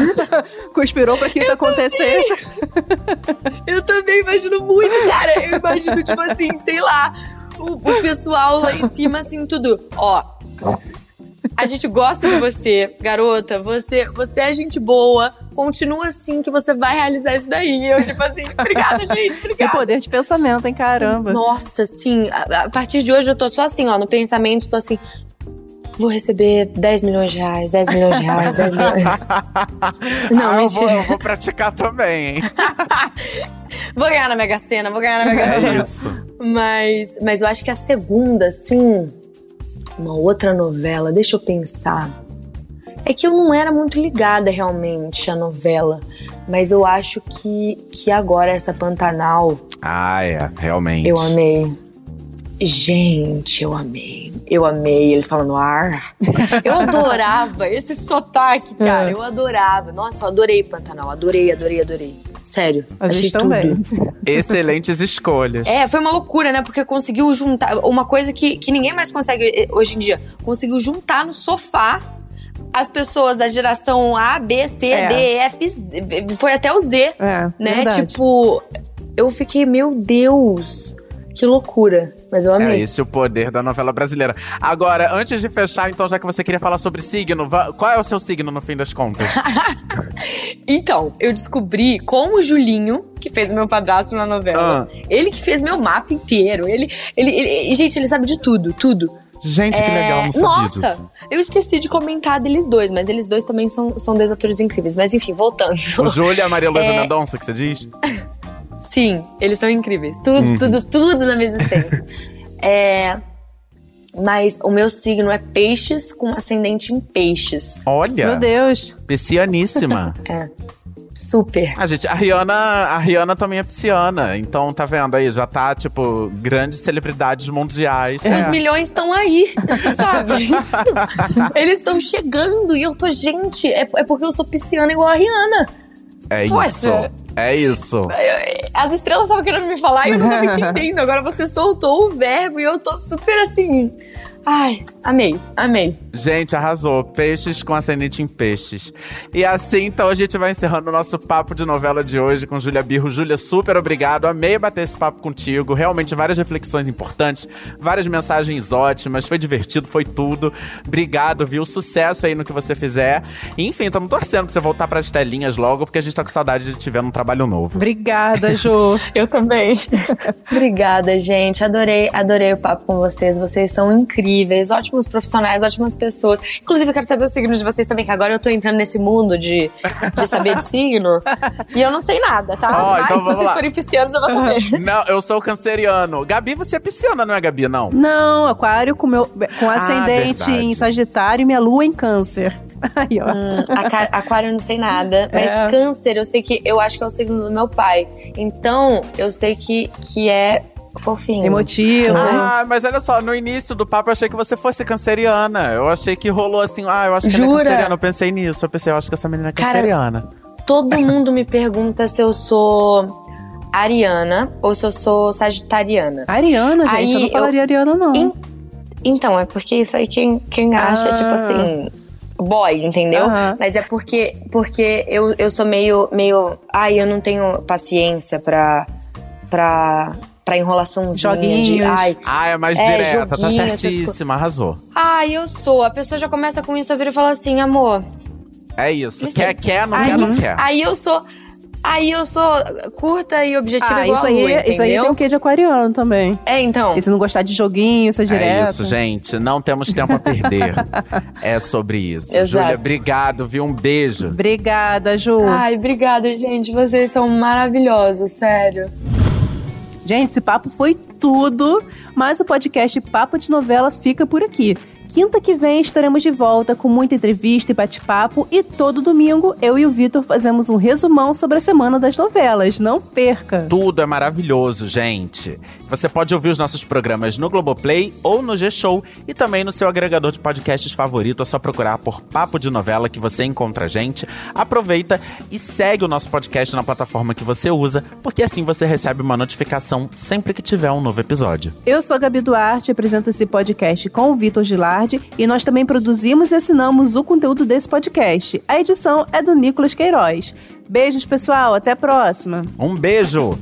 [SPEAKER 2] [LAUGHS] conspirou pra que isso eu acontecesse.
[SPEAKER 3] Também. eu também imagino muito, cara. Eu imagino, tipo assim, sei lá, o, o pessoal lá em cima, assim, tudo. Ó. A gente gosta de você, garota. Você, você é gente boa continua assim que você vai realizar isso daí. Eu, tipo assim, obrigada, gente, [LAUGHS]
[SPEAKER 2] Que
[SPEAKER 3] obrigada.
[SPEAKER 2] poder de pensamento, hein? Caramba.
[SPEAKER 3] Nossa, sim. A, a partir de hoje eu tô só assim, ó, no pensamento, tô assim. Vou receber 10 milhões de reais, 10 milhões de reais, 10 milhões. [LAUGHS] Não,
[SPEAKER 1] ah, eu vou, eu vou praticar também, hein? [LAUGHS]
[SPEAKER 3] Vou ganhar na Mega Sena, vou ganhar na Mega Sena.
[SPEAKER 1] É isso.
[SPEAKER 3] Mas, mas eu acho que a segunda, assim, uma outra novela, deixa eu pensar. É que eu não era muito ligada realmente à novela, mas eu acho que, que agora essa Pantanal
[SPEAKER 1] Ah, é, realmente.
[SPEAKER 3] eu amei. Gente, eu amei. Eu amei eles falando ar. [LAUGHS] Eu adorava esse sotaque, cara.
[SPEAKER 2] É.
[SPEAKER 3] Eu adorava. Nossa, eu adorei Pantanal. Adorei, adorei, adorei. Sério.
[SPEAKER 2] A
[SPEAKER 3] achei
[SPEAKER 2] gente
[SPEAKER 3] tudo.
[SPEAKER 2] também.
[SPEAKER 1] Excelentes escolhas.
[SPEAKER 3] É, foi uma loucura, né? Porque conseguiu juntar uma coisa que, que ninguém mais consegue eh, hoje em dia. Conseguiu juntar no sofá as pessoas da geração A, B, C,
[SPEAKER 2] É.
[SPEAKER 3] D, E, F, foi até o Z,
[SPEAKER 2] É,
[SPEAKER 3] né?
[SPEAKER 2] verdade.
[SPEAKER 3] Tipo, eu fiquei, meu Deus, que loucura. Mas eu
[SPEAKER 1] É
[SPEAKER 3] amei.
[SPEAKER 1] esse o poder da novela brasileira. Agora, antes de fechar, então, já que você queria falar sobre signo, qual é o seu signo no fim das contas? [LAUGHS]
[SPEAKER 3] Então, eu descobri com o Julinho, que fez o meu padrasto na novela.
[SPEAKER 1] Ah.
[SPEAKER 3] Ele que fez meu mapa inteiro. Ele, ele, ele- gente, ele sabe de tudo, tudo.
[SPEAKER 1] Gente, que
[SPEAKER 3] É,
[SPEAKER 1] legal, não sabia
[SPEAKER 3] Nossa,
[SPEAKER 1] disso.
[SPEAKER 3] eu esqueci de comentar deles dois, mas eles dois também são, são dois atores incríveis. Mas enfim, voltando.
[SPEAKER 1] O Júlio e a Maria Luísa [LAUGHS]
[SPEAKER 3] É.
[SPEAKER 1] Mendonça, que você diz? [LAUGHS]
[SPEAKER 3] Sim, eles são incríveis. Tudo,
[SPEAKER 1] Uhum.
[SPEAKER 3] tudo, tudo na minha [LAUGHS] existência. é, mas o meu signo é peixes com ascendente em peixes.
[SPEAKER 1] Olha,
[SPEAKER 2] Meu Deus.
[SPEAKER 1] piscianíssima. [LAUGHS]
[SPEAKER 3] Super.
[SPEAKER 1] A gente, a Rihanna, a Rihanna também é pisciana, então tá vendo aí, já tá, tipo, grandes celebridades mundiais.
[SPEAKER 3] Os
[SPEAKER 1] É.
[SPEAKER 3] milhões estão aí, [LAUGHS] sabe? Eles estão chegando e eu tô, gente, é, é porque eu sou pisciana igual a Rihanna.
[SPEAKER 1] É
[SPEAKER 3] Poxa.
[SPEAKER 1] isso. É isso.
[SPEAKER 3] As estrelas estavam querendo me falar e eu não [LAUGHS] tava entendendo. Agora você soltou o verbo e eu tô super assim. Ai, amei, amei.
[SPEAKER 1] Gente, arrasou. Peixes com ascendente em peixes. E assim, então, a gente vai encerrando o nosso papo de novela de hoje com Júlia Birro. Júlia, super obrigado. Amei bater esse papo contigo. Realmente, várias reflexões importantes, várias mensagens ótimas. Foi divertido, foi tudo. Obrigado, viu? Sucesso aí no que você fizer. E, enfim, estamos torcendo pra você voltar pras telinhas logo, porque a gente tá com saudade de te ver num trabalho novo.
[SPEAKER 2] Obrigada, [LAUGHS] Ju.
[SPEAKER 3] Eu também. Obrigada, gente. Adorei, adorei o papo com vocês. Vocês são incríveis, ótimos profissionais, ótimas pessoas. Inclusive, eu quero saber o signo de vocês também, que agora eu tô entrando nesse mundo de, de saber de signo. E eu não sei nada, tá? [LAUGHS]
[SPEAKER 1] Ó,
[SPEAKER 3] Mas
[SPEAKER 1] então
[SPEAKER 3] se vocês
[SPEAKER 1] lá.
[SPEAKER 3] forem piscianos, eu vou saber. [LAUGHS]
[SPEAKER 1] Não, eu sou canceriano. Gabi, você é pisciana, não é, Gabi? Não.
[SPEAKER 2] Não, aquário com, meu, com ascendente
[SPEAKER 1] Ah,
[SPEAKER 2] em Sagitário e minha lua em câncer. [LAUGHS] Aí, ó.
[SPEAKER 3] Hum, aquário eu não sei nada, mas
[SPEAKER 2] É.
[SPEAKER 3] câncer eu sei que eu acho que é o signo do meu pai. Então, eu sei que, que é fofinho.
[SPEAKER 2] Emotivo.
[SPEAKER 1] Ah, mas olha só, no início do papo eu achei que você fosse canceriana. Eu achei que rolou assim, ah, eu acho que ela é
[SPEAKER 3] Jura?
[SPEAKER 1] canceriana. Eu pensei nisso, eu pensei, eu acho que essa menina é
[SPEAKER 3] Cara,
[SPEAKER 1] canceriana.
[SPEAKER 3] Todo mundo me pergunta se eu sou ariana ou se eu sou sagitariana.
[SPEAKER 2] Ariana, gente.
[SPEAKER 3] Aí
[SPEAKER 2] eu não
[SPEAKER 3] eu-
[SPEAKER 2] falaria Ariana, não.
[SPEAKER 3] Em- Então, é porque isso aí quem, quem acha,
[SPEAKER 2] Ah.
[SPEAKER 3] tipo assim, boy, entendeu?
[SPEAKER 2] Aham.
[SPEAKER 3] Mas é porque, porque eu, eu sou meio, meio. Ai, eu não tenho paciência pra. pra. Pra enrolaçãozinha de.
[SPEAKER 2] Joguinhos.
[SPEAKER 3] Ai,
[SPEAKER 1] Ah, é mais
[SPEAKER 3] É,
[SPEAKER 1] direta, tá certíssima, arrasou.
[SPEAKER 3] ai, eu sou. A pessoa já começa com isso, eu viro e fala assim, amor.
[SPEAKER 1] É isso.
[SPEAKER 3] Licença.
[SPEAKER 1] Quer, quer, não
[SPEAKER 3] aí,
[SPEAKER 1] quer, não quer.
[SPEAKER 3] Aí eu sou. Aí eu sou curta e objetiva
[SPEAKER 2] Ah,
[SPEAKER 3] igual
[SPEAKER 2] isso
[SPEAKER 3] a
[SPEAKER 2] aí,
[SPEAKER 3] lua, entendeu?
[SPEAKER 2] isso aí tem um quê de aquariano também.
[SPEAKER 3] É, então.
[SPEAKER 2] E se não gostar de joguinho, isso é direto.
[SPEAKER 1] É isso, gente. Não temos tempo a perder. [LAUGHS] é sobre isso.
[SPEAKER 3] Exato.
[SPEAKER 1] Júlia, obrigado, viu? Um beijo.
[SPEAKER 2] Obrigada, Ju.
[SPEAKER 3] Ai, obrigada, gente. Vocês são maravilhosos, sério.
[SPEAKER 2] Gente, esse papo foi tudo, mas o podcast Papo de Novela fica por aqui. Quinta que vem estaremos de volta com muita entrevista e bate-papo e todo domingo eu e o Vitor fazemos um resumão sobre a semana das novelas. Não perca!
[SPEAKER 1] Tudo é maravilhoso, gente. Você pode ouvir os nossos programas no Globoplay ou no G-Show e também no seu agregador de podcasts favorito. É só procurar por Papo de Novela que você encontra a gente. Aproveita e segue o nosso podcast na plataforma que você usa, porque assim você recebe uma notificação sempre que tiver um novo episódio.
[SPEAKER 2] Eu sou a Gabi Duarte, apresento esse podcast com o Vitor Gilardi e nós também produzimos e assinamos o conteúdo desse podcast. A edição é do Nicolas Queiroz. Beijos, pessoal. Até a próxima.
[SPEAKER 1] Um beijo!